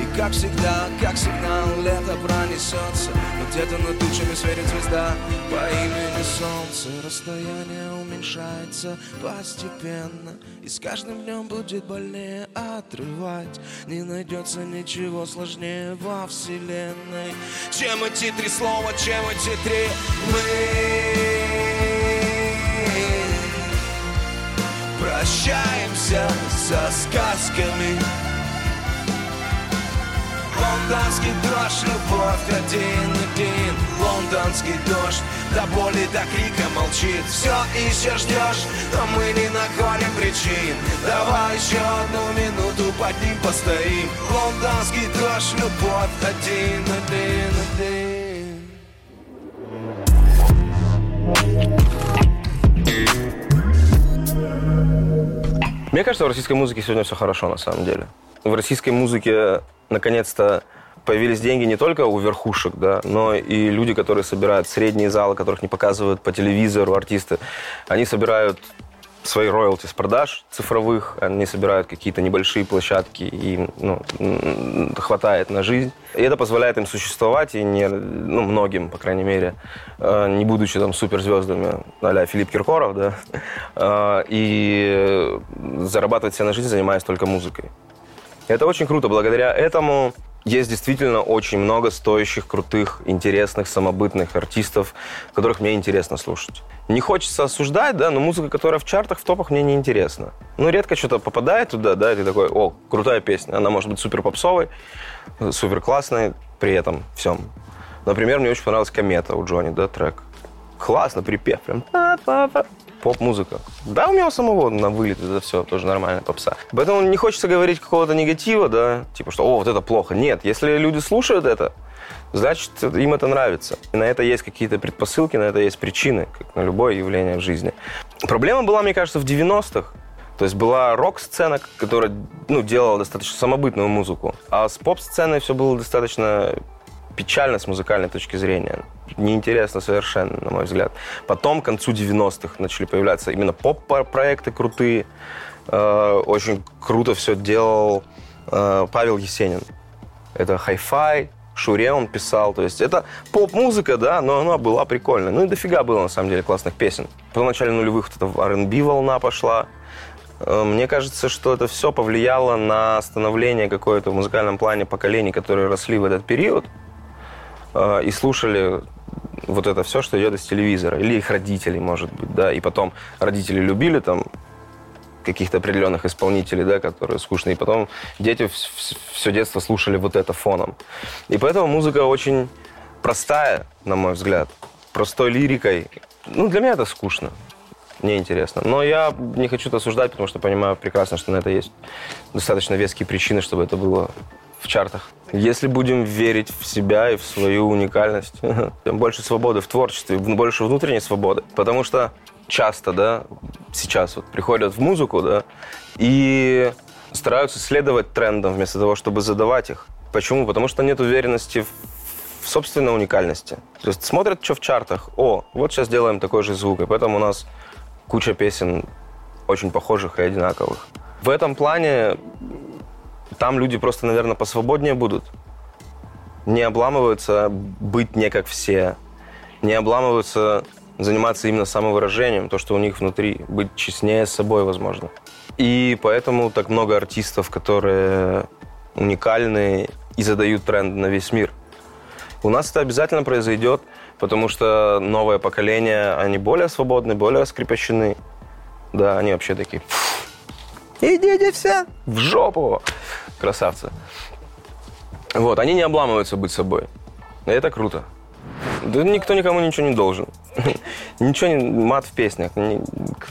B: И как всегда, как сигнал, лето пронесется Но где-то над тучами светит звезда. По имени Солнце Расстояние уменьшается постепенно. И с каждым днем будет больнее отрывать. Не найдется ничего сложнее во вселенной. Чем эти три слова, чем эти три мы Сказками Лондонский дождь, любовь один-один Лондонский дождь, до боли, до крика молчит. Все ищешь, ждешь, но мы не находим причин. Давай еще одну минуту под ним постоим. Лондонский дождь, любовь один-один-один
A: Мне кажется, в российской музыке сегодня все хорошо на самом деле. В российской музыке наконец-то появились деньги не только у верхушек, да, но и люди, которые собирают средние залы, которых не показывают по телевизору артисты. Они собирают свои роялти с продаж цифровых, они собирают какие-то небольшие площадки, и ну, хватает на жизнь. И это позволяет им существовать, и не, ну, многим, по крайней мере, э, не будучи там суперзвездами а Филипп Киркоров, да, э, и зарабатывать себе на жизнь, занимаясь только музыкой. Это очень круто. Благодаря этому есть действительно очень много стоящих, крутых, интересных, самобытных артистов, которых мне интересно слушать. Не хочется осуждать, да, но музыка, которая в чартах, в топах, мне не интересна. Ну, редко что-то попадает туда, да, и ты такой, о, крутая песня. Она может быть супер попсовой, супер классной при этом всем. Например, мне очень понравилась «Комета» у Джонни, да, трек. Классно, припев прям поп-музыка. Да, у меня самого на вылет это все тоже нормально, попса. Поэтому не хочется говорить какого-то негатива, да, типа, что, о, вот это плохо. Нет, если люди слушают это, значит, им это нравится. И на это есть какие-то предпосылки, на это есть причины, как на любое явление в жизни. Проблема была, мне кажется, в 90-х. То есть была рок-сцена, которая ну, делала достаточно самобытную музыку, а с поп-сценой все было достаточно печально с музыкальной точки зрения. Неинтересно совершенно, на мой взгляд. Потом, к концу 90-х, начали появляться именно поп-проекты крутые. Э, очень круто все делал э, Павел Есенин. Это хай-фай, Шуре он писал. То есть это поп-музыка, да, но она была прикольная. Ну и дофига было, на самом деле, классных песен. В начале нулевых вот эта R&B волна пошла. Э, мне кажется, что это все повлияло на становление какое-то в музыкальном плане поколений, которые росли в этот период. Э, и слушали вот это все, что идет из телевизора. Или их родителей, может быть, да. И потом родители любили там каких-то определенных исполнителей, да, которые скучные. И потом дети все детство слушали вот это фоном. И поэтому музыка очень простая, на мой взгляд. Простой лирикой. Ну, для меня это скучно. Мне интересно. Но я не хочу это осуждать, потому что понимаю прекрасно, что на это есть достаточно веские причины, чтобы это было в чартах. Если будем верить в себя и в свою уникальность, [LAUGHS] тем больше свободы в творчестве, больше внутренней свободы. Потому что часто, да, сейчас вот приходят в музыку, да, и стараются следовать трендам вместо того, чтобы задавать их. Почему? Потому что нет уверенности в собственной уникальности. То есть смотрят, что в чартах. О, вот сейчас делаем такой же звук, и поэтому у нас куча песен очень похожих и одинаковых. В этом плане там люди просто, наверное, посвободнее будут. Не обламываются быть не как все. Не обламываются заниматься именно самовыражением, то, что у них внутри, быть честнее с собой, возможно. И поэтому так много артистов, которые уникальны и задают тренд на весь мир. У нас это обязательно произойдет, потому что новое поколение, они более свободны, более скрепощены. Да, они вообще такие, идите все в жопу красавцы. Вот, они не обламываются быть собой. И это круто. Да никто никому ничего не должен. [LAUGHS] Ничего не мат в песнях.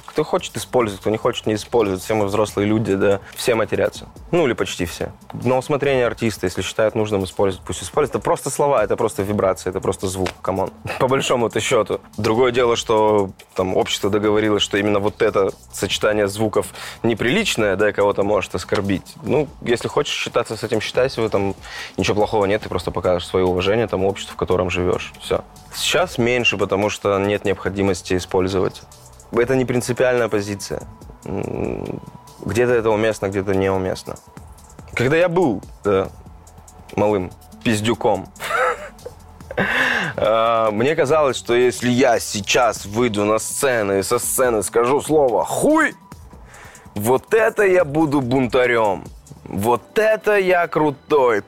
A: Кто хочет, использует, кто не хочет, не использует. Все мы взрослые люди, да, все матерятся. Ну, или почти все. На усмотрение артиста, если считают нужным использовать, пусть используют. Это просто слова, это просто вибрация, это просто звук, come on. [LAUGHS] По большому-то счету. Другое дело, что там общество договорилось, что именно вот это сочетание звуков неприличное, да, кого-то может оскорбить. Ну, если хочешь считаться с этим, считайся в этом. Ничего плохого нет, ты просто покажешь свое уважение тому обществу, в котором живешь. Все. Сейчас меньше, потому что нет необходимости использовать. Это не принципиальная позиция. Где-то это уместно, где-то неуместно. Когда я был да, малым пиздюком, а, [LAUGHS] мне казалось, что если я сейчас выйду на сцену и со сцены скажу слово «хуй», вот это я буду бунтарем. Вот это я крутой.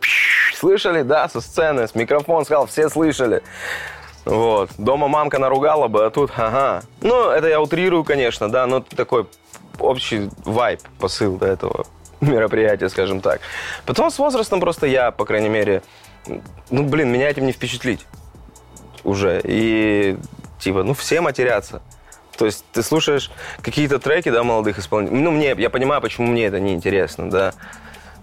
A: Слышали, да, со сцены, с микрофон сказал, все слышали. Вот. Дома мамка наругала бы, а тут, ага. Ну, это я утрирую, конечно, да, но такой общий вайб, посыл до этого [LAUGHS] мероприятие, скажем так. Потом с возрастом просто я, по крайней мере, ну, блин, меня этим не впечатлить уже. И, типа, ну, все матерятся. То есть ты слушаешь какие-то треки, да, молодых исполнителей. Ну, мне, я понимаю, почему мне это неинтересно, да.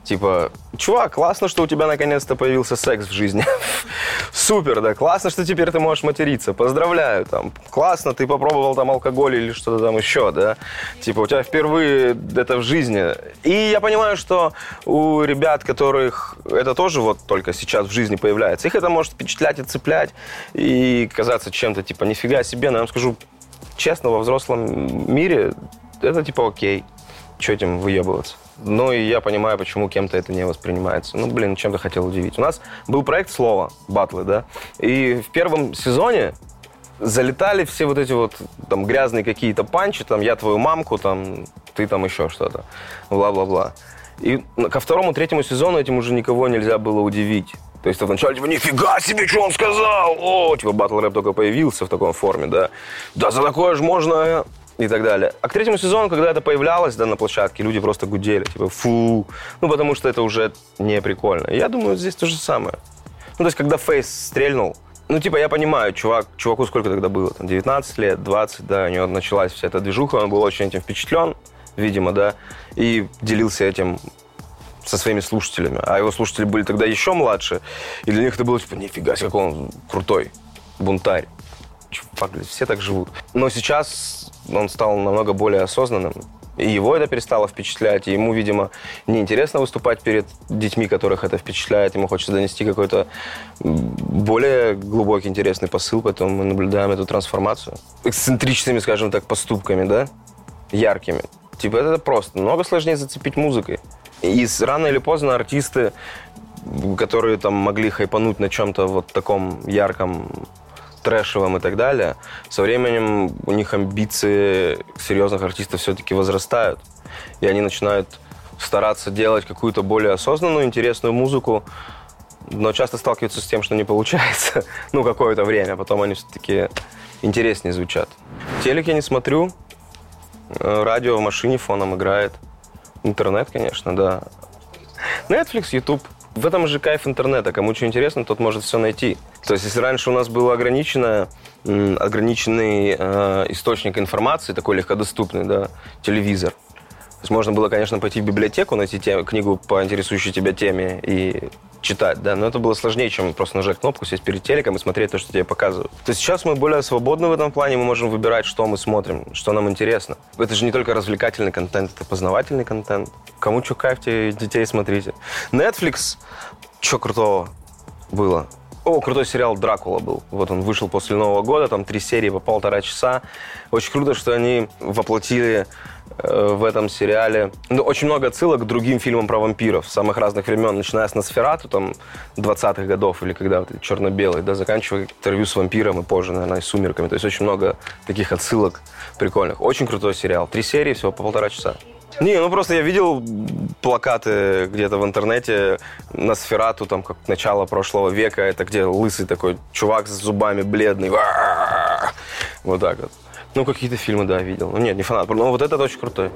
A: Типа, чувак, классно, что у тебя наконец-то появился секс в жизни. [LAUGHS] Супер, да, классно, что теперь ты можешь материться. Поздравляю, там, классно, ты попробовал там алкоголь или что-то там еще, да. Типа, у тебя впервые это в жизни. И я понимаю, что у ребят, которых это тоже вот только сейчас в жизни появляется, их это может впечатлять и цеплять, и казаться чем-то, типа, нифига себе. Но я вам скажу честно, во взрослом мире это типа окей. Что этим выебываться? Ну, и я понимаю, почему кем-то это не воспринимается. Ну, блин, чем-то хотел удивить. У нас был проект «Слово», батлы, да, и в первом сезоне залетали все вот эти вот там грязные какие-то панчи, там «я твою мамку», там «ты там еще что-то», бла-бла-бла. И ко второму, третьему сезону этим уже никого нельзя было удивить. То есть вначале, типа, нифига себе, что он сказал! О, типа, батл рэп только появился в такой форме, да. Да за такое же можно и так далее. А к третьему сезону, когда это появлялось, да, на площадке, люди просто гудели, типа, фу, ну, потому что это уже не прикольно. Я думаю, здесь то же самое. Ну, то есть, когда Фейс стрельнул, ну, типа, я понимаю, чувак, чуваку сколько тогда было? Там 19 лет, 20, да, у него началась вся эта движуха, он был очень этим впечатлен, видимо, да, и делился этим со своими слушателями. А его слушатели были тогда еще младше, и для них это было типа, нифига себе, какой он крутой бунтарь. Все так живут. Но сейчас он стал намного более осознанным. И его это перестало впечатлять, ему, видимо, неинтересно выступать перед детьми, которых это впечатляет. Ему хочется донести какой-то более глубокий, интересный посыл, поэтому мы наблюдаем эту трансформацию. Эксцентричными, скажем так, поступками, да, яркими. Типа это просто много сложнее зацепить музыкой. И рано или поздно артисты, которые там могли хайпануть на чем-то вот таком ярком, трэшевом и так далее, со временем у них амбиции серьезных артистов все-таки возрастают. И они начинают стараться делать какую-то более осознанную, интересную музыку, но часто сталкиваются с тем, что не получается. [LAUGHS] ну, какое-то время. Потом они все-таки интереснее звучат. Телек я не смотрю. Э, радио в машине фоном играет. Интернет, конечно, да. Netflix, YouTube. В этом же кайф интернета. Кому что интересно, тот может все найти. То есть, если раньше у нас был ограниченный э, источник информации, такой легкодоступный, да, телевизор. То есть можно было, конечно, пойти в библиотеку, найти тем, книгу по интересующей тебя теме и читать, да, но это было сложнее, чем просто нажать кнопку, сесть перед телеком и смотреть то, что тебе показывают. То есть сейчас мы более свободны в этом плане, мы можем выбирать, что мы смотрим, что нам интересно. Это же не только развлекательный контент, это познавательный контент. Кому что кайф, те детей смотрите. Netflix, что крутого было? О, крутой сериал «Дракула» был. Вот он вышел после Нового года, там три серии по полтора часа. Очень круто, что они воплотили в этом сериале. Ну, очень много отсылок к другим фильмам про вампиров самых разных времен, начиная с Носферату, там, 20-х годов, или когда вот, черно-белый, да, заканчивая интервью с вампиром и позже, наверное, с «Сумерками». То есть очень много таких отсылок прикольных. Очень крутой сериал. Три серии, всего по полтора часа. Не, ну просто я видел плакаты где-то в интернете на Сферату, там, как начало прошлого века, это где лысый такой чувак с зубами бледный. Вот так вот. Ну, какие-то фильмы, да, видел. Ну, нет, не фанат. Но вот этот очень крутой.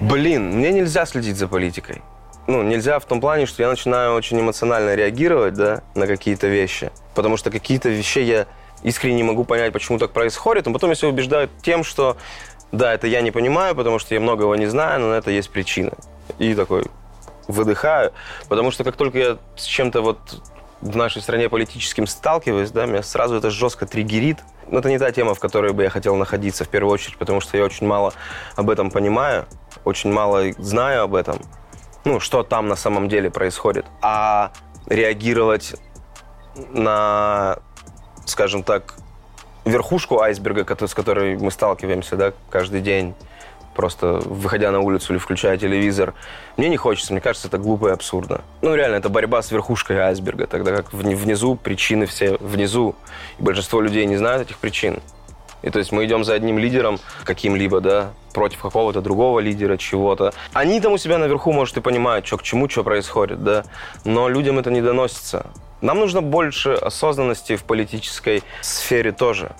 A: Блин, мне нельзя следить за политикой. Ну, нельзя в том плане, что я начинаю очень эмоционально реагировать, да, на какие-то вещи. Потому что какие-то вещи я искренне не могу понять, почему так происходит, но потом я себя убеждаю тем, что да, это я не понимаю, потому что я многого не знаю, но на это есть причина. И такой выдыхаю, потому что как только я с чем-то вот в нашей стране политическим сталкиваюсь, да, меня сразу это жестко триггерит. Но это не та тема, в которой бы я хотел находиться в первую очередь, потому что я очень мало об этом понимаю, очень мало знаю об этом, ну, что там на самом деле происходит. А реагировать на, скажем так, верхушку айсберга, с которой мы сталкиваемся, да, каждый день, просто выходя на улицу или включая телевизор. Мне не хочется, мне кажется, это глупо и абсурдно. Ну, реально, это борьба с верхушкой айсберга, тогда как внизу причины все внизу. И большинство людей не знают этих причин. И то есть мы идем за одним лидером каким-либо, да, против какого-то другого лидера, чего-то. Они там у себя наверху, может, и понимают, что к чему, что происходит, да, но людям это не доносится. Нам нужно больше осознанности в политической сфере тоже.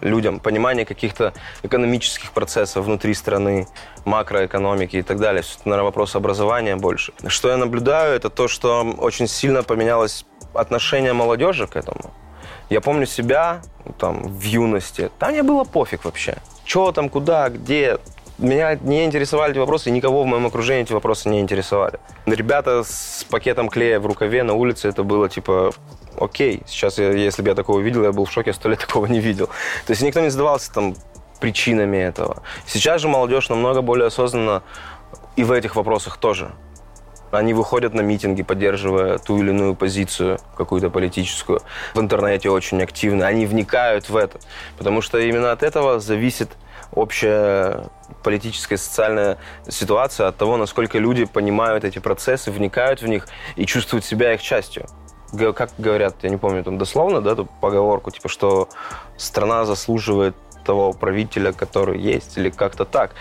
A: Людям, понимание каких-то экономических процессов внутри страны, макроэкономики и так далее. Это, наверное, вопрос образования больше. Что я наблюдаю, это то, что очень сильно поменялось отношение молодежи к этому. Я помню себя там в юности. Там мне было пофиг вообще. Что там, куда, где. Меня не интересовали эти вопросы, и никого в моем окружении эти вопросы не интересовали. Ребята с пакетом клея в рукаве на улице, это было типа окей. Сейчас, я, если бы я такого видел, я был в шоке, сто лет такого не видел. То есть никто не задавался там причинами этого. Сейчас же молодежь намного более осознанно и в этих вопросах тоже. Они выходят на митинги, поддерживая ту или иную позицию, какую-то политическую. В интернете очень активны. Они вникают в это. Потому что именно от этого зависит общая политическая и социальная ситуация, от того, насколько люди понимают эти процессы, вникают в них и чувствуют себя их частью. Как говорят, я не помню там дословно, да, эту поговорку, типа, что страна заслуживает того правителя, который есть, или как-то так.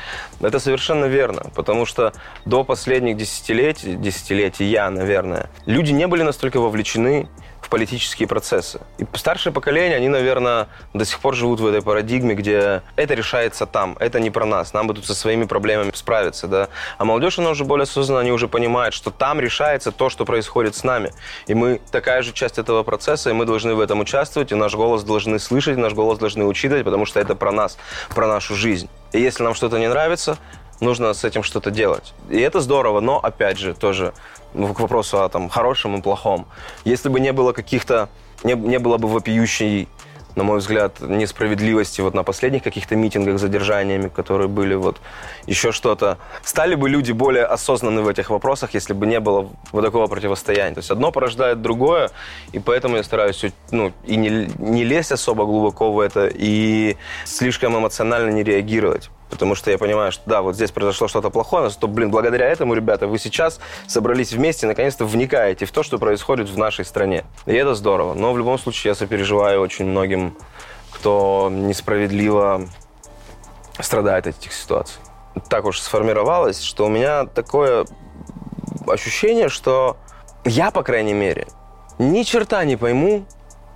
A: Это совершенно верно, потому что до последних десятилетий, десятилетий я, наверное, люди не были настолько вовлечены в политические процессы. И старшее поколение, они, наверное, до сих пор живут в этой парадигме, где это решается там, это не про нас, нам бы тут со своими проблемами справиться, да. А молодежь, она уже более осознанно, они уже понимают, что там решается то, что происходит с нами. И мы такая же часть этого процесса, и мы должны в этом участвовать, и наш голос должны слышать, наш голос должны учитывать, потому что это про нас, про нашу жизнь. И если нам что-то не нравится, нужно с этим что-то делать. И это здорово, но, опять же, тоже ну, к вопросу о там, хорошем и плохом. Если бы не было каких-то, не, не было бы вопиющей, на мой взгляд, несправедливости вот на последних каких-то митингах задержаниями, которые были, вот еще что-то. Стали бы люди более осознанны в этих вопросах, если бы не было вот такого противостояния. То есть одно порождает другое, и поэтому я стараюсь ну, и не, не лезть особо глубоко в это, и слишком эмоционально не реагировать. Потому что я понимаю, что да, вот здесь произошло что-то плохое, но что, блин, благодаря этому, ребята, вы сейчас собрались вместе и наконец-то вникаете в то, что происходит в нашей стране. И это здорово. Но в любом случае я сопереживаю очень многим, кто несправедливо страдает от этих ситуаций. Так уж сформировалось, что у меня такое ощущение, что я, по крайней мере, ни черта не пойму,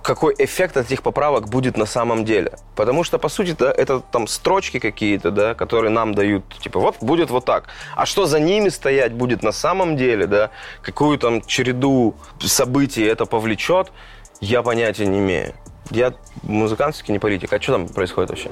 A: какой эффект от этих поправок будет на самом деле. Потому что, по сути, да, это там строчки какие-то, да, которые нам дают, типа, вот будет вот так. А что за ними стоять будет на самом деле, да, какую там череду событий это повлечет, я понятия не имею. Я музыкант, не политик. А что там происходит вообще?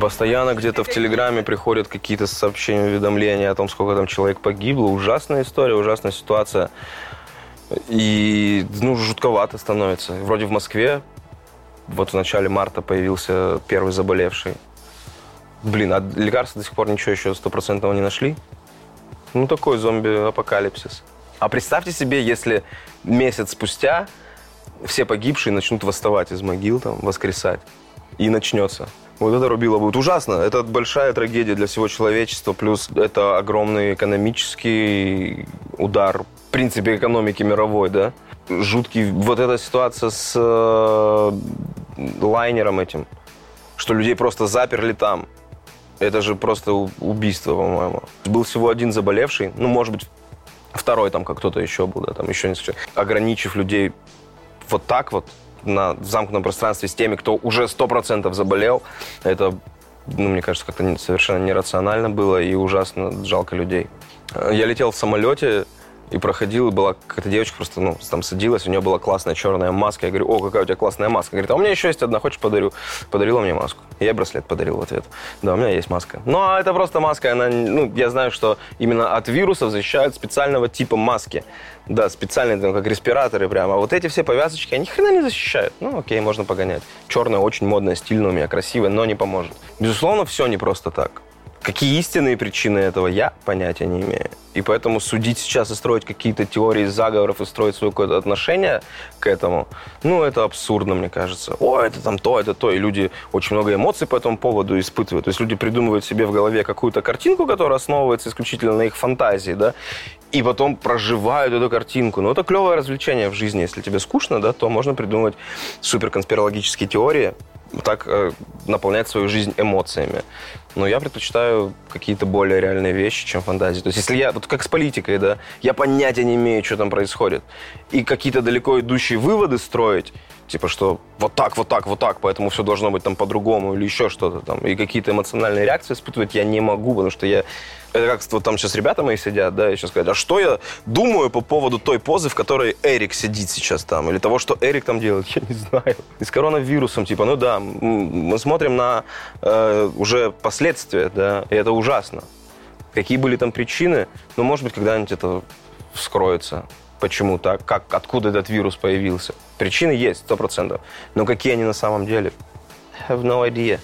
A: Постоянно где-то в Телеграме приходят какие-то сообщения, уведомления о том, сколько там человек погибло. Ужасная история, ужасная ситуация. И, ну, жутковато становится. Вроде в Москве вот в начале марта появился первый заболевший. Блин, а лекарства до сих пор ничего еще стопроцентного не нашли. Ну, такой зомби-апокалипсис. А представьте себе, если месяц спустя все погибшие начнут восставать из могил, там, воскресать. И начнется. Вот это рубило будет ужасно. Это большая трагедия для всего человечества. Плюс это огромный экономический удар, в принципе, экономики мировой, да. Жуткий. Вот эта ситуация с э, лайнером этим, что людей просто заперли там. Это же просто убийство, по-моему. Был всего один заболевший, ну, может быть, второй там, как кто-то еще был, да, там еще несколько. Ограничив людей вот так вот, на замкнутом пространстве с теми, кто уже 100% заболел, это, ну, мне кажется, как-то совершенно нерационально было и ужасно жалко людей. Я летел в самолете, и проходил, и была какая-то девочка просто, ну, там садилась, у нее была классная черная маска. Я говорю, о, какая у тебя классная маска. Говорит, а у меня еще есть одна, хочешь подарю? Подарила мне маску. Я браслет подарил в ответ. Да, у меня есть маска. Ну, а это просто маска, она, ну, я знаю, что именно от вирусов защищают специального типа маски. Да, специальные, там, как респираторы прямо. А вот эти все повязочки, они хрена не защищают. Ну, окей, можно погонять. Черная очень модная, стильная у меня, красивая, но не поможет. Безусловно, все не просто так. Какие истинные причины этого, я понятия не имею. И поэтому судить сейчас и строить какие-то теории заговоров и строить свое какое-то отношение к этому, ну, это абсурдно, мне кажется. О, это там то, это то. И люди очень много эмоций по этому поводу испытывают. То есть люди придумывают себе в голове какую-то картинку, которая основывается исключительно на их фантазии, да, и потом проживают эту картинку. Ну, это клевое развлечение в жизни. Если тебе скучно, да, то можно придумать суперконспирологические теории, так э, наполнять свою жизнь эмоциями. Но я предпочитаю какие-то более реальные вещи, чем фантазии. То есть если я, вот как с политикой, да, я понятия не имею, что там происходит, и какие-то далеко идущие выводы строить, типа что вот так, вот так, вот так, поэтому все должно быть там по-другому или еще что-то там, и какие-то эмоциональные реакции испытывать я не могу, потому что я это как вот там сейчас ребята мои сидят, да, и сейчас сказать, а что я думаю по поводу той позы, в которой Эрик сидит сейчас там, или того, что Эрик там делает, я не знаю. И с коронавирусом, типа, ну да, мы смотрим на э, уже последствия, да, и это ужасно. Какие были там причины, ну, может быть, когда-нибудь это вскроется. Почему так? Как, откуда этот вирус появился? Причины есть, сто процентов. Но какие они на самом деле? I have no idea.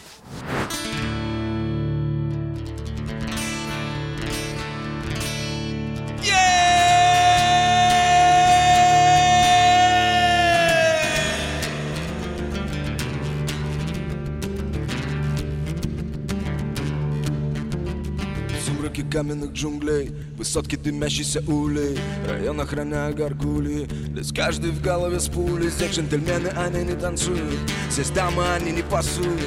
B: Каменных джунглей. Высотки дымящейся улей Район охраняя горгули Здесь каждый в голове с пулей Здесь джентльмены, они не танцуют. Здесь дамы, они не пасуют.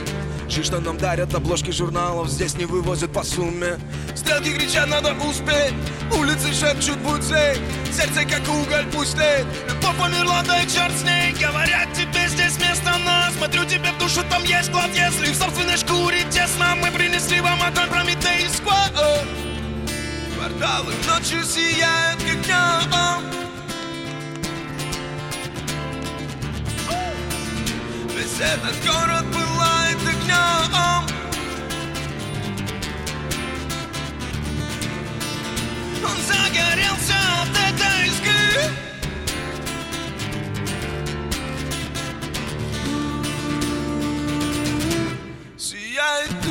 B: Чьи что нам дарят обложки журналов Здесь не вывозят по сумме. Стрелки кричат, надо успеть Улицы шепчут, будь злей. Сердце как уголь, пусть тлеет Любовь померла, да и черт с ней. Говорят тебе, здесь место нас. Смотрю тебе в душу, там есть клад Если в собственной шкуре тесно. Мы принесли вам огонь Прометейского Кварталы ночью сияют, как днем Весь этот город пылает огнем Он загорелся от этой искры Сияет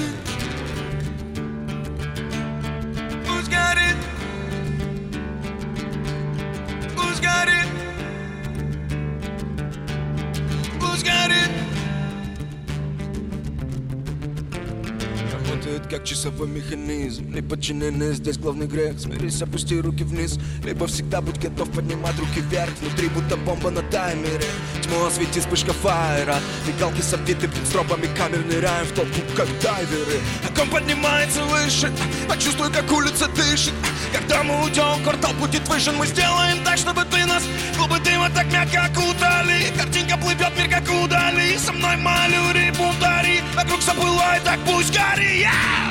B: часовой механизм. Не подчиненный здесь главный грех. Смирись, опусти руки вниз. Либо всегда будь готов поднимать руки вверх. Внутри будто бомба на таймере. Тьму освети вспышка фаера Мигалки совиты под стропами камер Ныряем в толпу как дайверы. Огонь поднимается выше? Почувствуй, как улица дышит. Когда мы уйдем, квартал будет выше. Мы сделаем так, чтобы ты нас Клубы дыма так мягко окутали. Картинка плывет, мир как удали. Со мной малюри, бунтари. Вокруг запылает, так пусть горит yeah!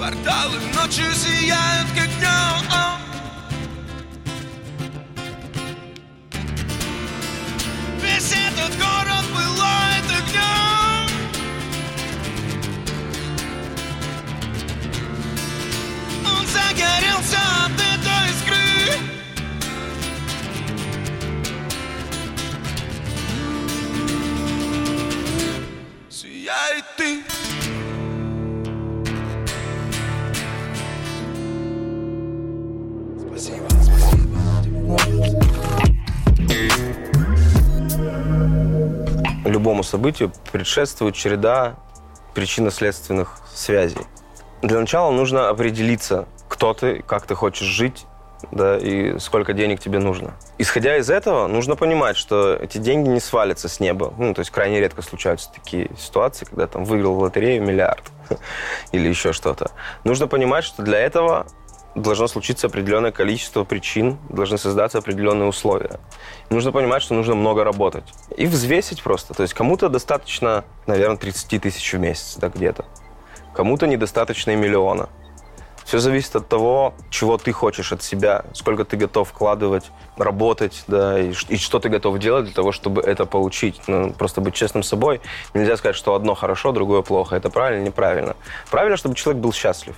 B: Кварталы ночью сияют, как днем. Весь этот город пылает огнем. Он загорелся от этой искры. Сияй ты
A: Любому событию предшествует череда причинно-следственных связей. Для начала нужно определиться, кто ты, как ты хочешь жить, да, и сколько денег тебе нужно. Исходя из этого, нужно понимать, что эти деньги не свалятся с неба. Ну, то есть крайне редко случаются такие ситуации, когда там выиграл в лотерею миллиард [LAUGHS] или еще что-то. Нужно понимать, что для этого должно случиться определенное количество причин, должны создаться определенные условия. Нужно понимать, что нужно много работать. И взвесить просто. То есть кому-то достаточно, наверное, 30 тысяч в месяц, да, где-то. Кому-то недостаточно и миллиона. Все зависит от того, чего ты хочешь от себя, сколько ты готов вкладывать, работать, да, и, и что ты готов делать для того, чтобы это получить. Ну, просто быть честным с собой. Нельзя сказать, что одно хорошо, другое плохо. Это правильно, неправильно. Правильно, чтобы человек был счастлив.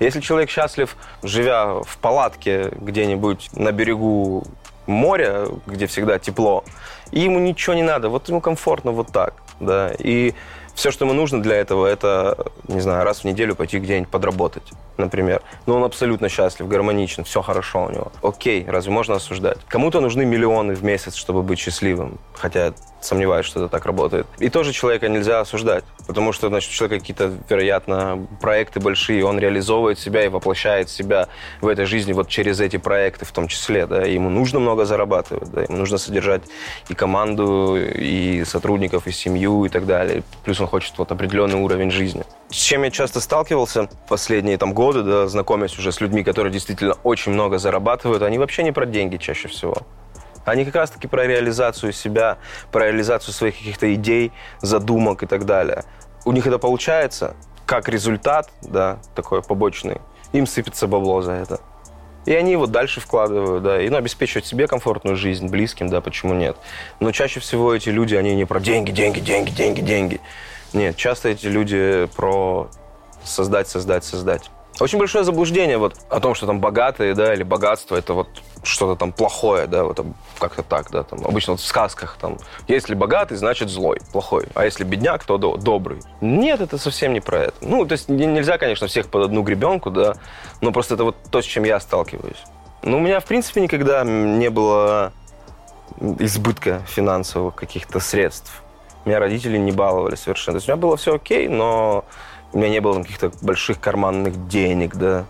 A: Если человек счастлив, живя в палатке где-нибудь на берегу моря, где всегда тепло, и ему ничего не надо, вот ему комфортно вот так, да, и все, что ему нужно для этого, это, не знаю, раз в неделю пойти где-нибудь подработать, например. Но он абсолютно счастлив, гармоничен, все хорошо у него. Окей, разве можно осуждать? Кому-то нужны миллионы в месяц, чтобы быть счастливым. Хотя сомневаюсь, что это так работает. И тоже человека нельзя осуждать, потому что, значит, у человека какие-то, вероятно, проекты большие, он реализовывает себя и воплощает себя в этой жизни вот через эти проекты в том числе, да, и ему нужно много зарабатывать, да, ему нужно содержать и команду, и сотрудников, и семью, и так далее. Плюс он хочет вот определенный уровень жизни. С чем я часто сталкивался последние там годы, да, знакомясь уже с людьми, которые действительно очень много зарабатывают, они вообще не про деньги чаще всего. Они как раз-таки про реализацию себя, про реализацию своих каких-то идей, задумок и так далее. У них это получается, как результат, да, такой побочный, им сыпется бабло за это. И они его дальше вкладывают, да, и ну, обеспечивают себе комфортную жизнь, близким, да, почему нет. Но чаще всего эти люди, они не про деньги, деньги, деньги, деньги, деньги. Нет, часто эти люди про создать, создать, создать. Очень большое заблуждение вот о том, что там богатые, да, или богатство, это вот что-то там плохое, да, вот как-то так, да, там обычно вот в сказках там, если богатый, значит злой, плохой, а если бедняк, то до, добрый. Нет, это совсем не про это. Ну, то есть нельзя, конечно, всех под одну гребенку, да, но просто это вот то, с чем я сталкиваюсь. Ну, у меня, в принципе, никогда не было избытка финансовых каких-то средств. Меня родители не баловали совершенно. То есть у меня было все окей, но у меня не было каких-то больших карманных денег, да.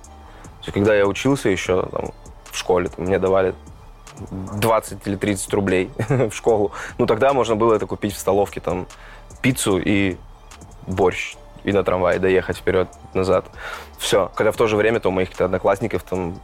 A: Есть, когда я учился еще там, в школе, там, мне давали 20 или 30 рублей [LAUGHS] в школу. Ну, тогда можно было это купить в столовке, там, пиццу и борщ, и на трамвае доехать вперед-назад. Все. Когда в то же время то у моих одноклассников там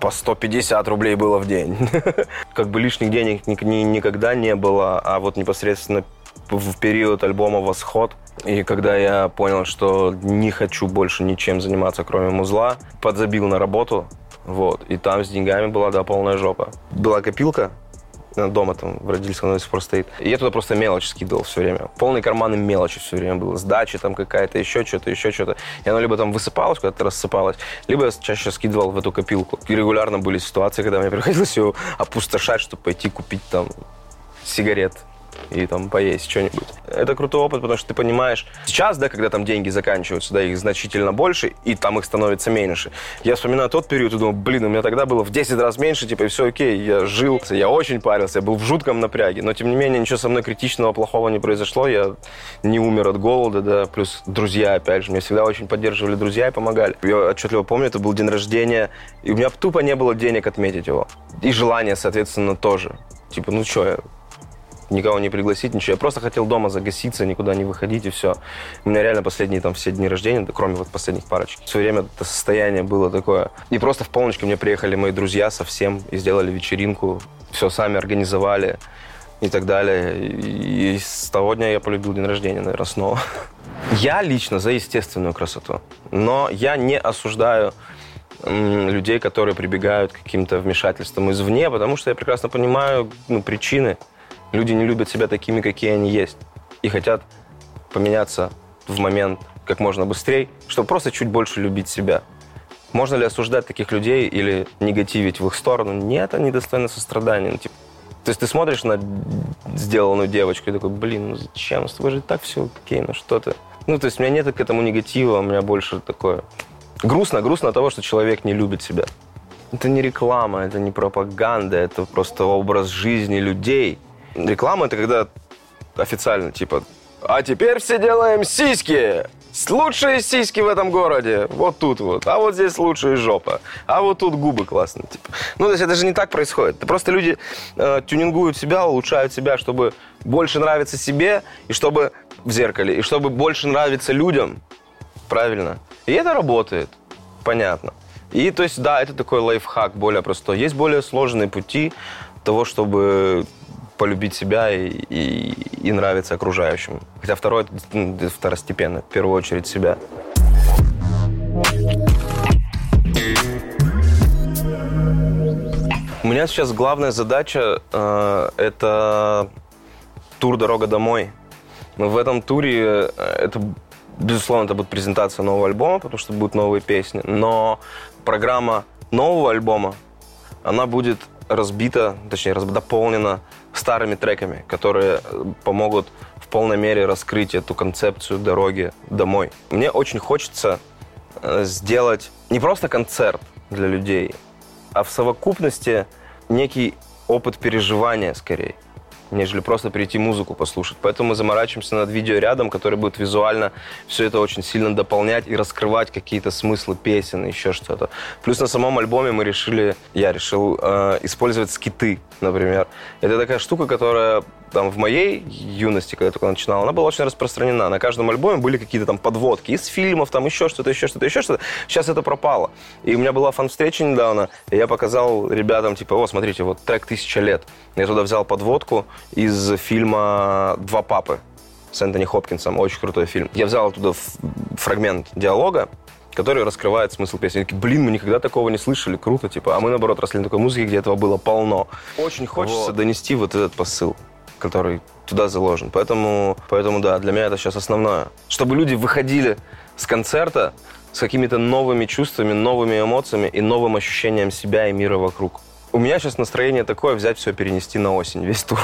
A: по 150 рублей было в день. [LAUGHS] как бы лишних денег ни, ни, никогда не было, а вот непосредственно в период альбома «Восход». И когда я понял, что не хочу больше ничем заниматься, кроме музла, подзабил на работу, вот, и там с деньгами была, да, полная жопа. Была копилка, дома там в родительском до сих пор стоит. И я туда просто мелочь скидывал все время. Полные карманы мелочи все время было. Сдачи там какая-то, еще что-то, еще что-то. И оно либо там высыпалось, куда-то рассыпалось, либо я чаще скидывал в эту копилку. И регулярно были ситуации, когда мне приходилось ее опустошать, чтобы пойти купить там сигарет и там поесть что-нибудь. Это крутой опыт, потому что ты понимаешь, сейчас, да, когда там деньги заканчиваются, да, их значительно больше, и там их становится меньше. Я вспоминаю тот период и думаю, блин, у меня тогда было в 10 раз меньше, типа, и все окей, я жил, я очень парился, я был в жутком напряге, но, тем не менее, ничего со мной критичного, плохого не произошло, я не умер от голода, да, плюс друзья, опять же, меня всегда очень поддерживали друзья и помогали. Я отчетливо помню, это был день рождения, и у меня тупо не было денег отметить его. И желания, соответственно, тоже. Типа, ну что, никого не пригласить, ничего. Я просто хотел дома загаситься, никуда не выходить, и все. У меня реально последние там все дни рождения, кроме вот последних парочек, все время это состояние было такое. И просто в полночь ко мне приехали мои друзья совсем и сделали вечеринку, все сами организовали и так далее. И с того дня я полюбил день рождения, наверное, снова. [LAUGHS] Я лично за естественную красоту, но я не осуждаю людей, которые прибегают к каким-то вмешательствам извне, потому что я прекрасно понимаю ну, причины. Люди не любят себя такими, какие они есть. И хотят поменяться в момент как можно быстрее, чтобы просто чуть больше любить себя. Можно ли осуждать таких людей или негативить в их сторону? Нет, они достойны сострадания. Ну, типа, то есть ты смотришь на сделанную девочку и такой, блин, ну зачем? С тобой же так все окей, ну что ты? Ну, то есть у меня нет к этому негатива, у меня больше такое... Грустно, грустно от того, что человек не любит себя. Это не реклама, это не пропаганда, это просто образ жизни людей – Реклама это когда официально, типа, а теперь все делаем сиськи. Лучшие сиськи в этом городе. Вот тут вот. А вот здесь лучшая жопа. А вот тут губы классные. Типа. Ну, то есть это же не так происходит. Это просто люди э, тюнингуют себя, улучшают себя, чтобы больше нравиться себе, и чтобы в зеркале, и чтобы больше нравиться людям. Правильно. И это работает. Понятно. И то есть, да, это такой лайфхак более простой. Есть более сложные пути того, чтобы полюбить себя и, и, и нравиться окружающим. Хотя второе ну, второстепенно, в первую очередь себя. У меня сейчас главная задача э, это тур «Дорога домой». В этом туре э, это, безусловно, это будет презентация нового альбома, потому что будут новые песни. Но программа нового альбома, она будет разбита, точнее, дополнена старыми треками, которые э, помогут в полной мере раскрыть эту концепцию дороги домой. Мне очень хочется э, сделать не просто концерт для людей, а в совокупности некий опыт переживания скорее. Нежели просто прийти музыку послушать. Поэтому мы заморачиваемся над видеорядом, который будет визуально все это очень сильно дополнять и раскрывать какие-то смыслы песен, еще что-то. Плюс на самом альбоме мы решили, я решил э, использовать скиты, например. Это такая штука, которая там в моей юности, когда я только начинал, она была очень распространена. На каждом альбоме были какие-то там подводки из фильмов, там еще что-то, еще что-то, еще что-то. Сейчас это пропало. И у меня была фан-встреча недавно, и я показал ребятам, типа, о, смотрите, вот трек «Тысяча лет». Я туда взял подводку из фильма «Два папы» с Энтони Хопкинсом. Очень крутой фильм. Я взял оттуда фрагмент диалога, который раскрывает смысл песни. Такие, блин, мы никогда такого не слышали, круто, типа. А мы, наоборот, росли на такой музыке, где этого было полно. Очень хочется вот. донести вот этот посыл который туда заложен. Поэтому, поэтому, да, для меня это сейчас основное. Чтобы люди выходили с концерта с какими-то новыми чувствами, новыми эмоциями и новым ощущением себя и мира вокруг. У меня сейчас настроение такое взять все перенести на осень, весь тур.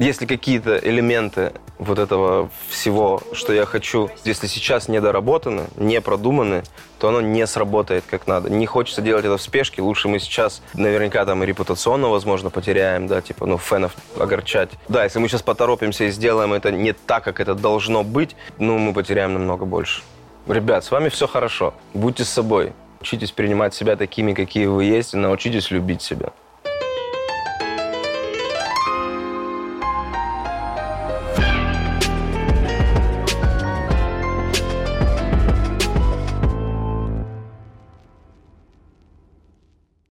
A: Если какие-то элементы вот этого всего, что я хочу, если сейчас не доработаны, не продуманы, то оно не сработает как надо. Не хочется делать это в спешке. Лучше мы сейчас наверняка там и репутационно, возможно, потеряем, да, типа, ну, фенов огорчать. Да, если мы сейчас поторопимся и сделаем это не так, как это должно быть, ну, мы потеряем намного больше. Ребят, с вами все хорошо. Будьте с собой. Учитесь принимать себя такими, какие вы есть, и научитесь любить себя.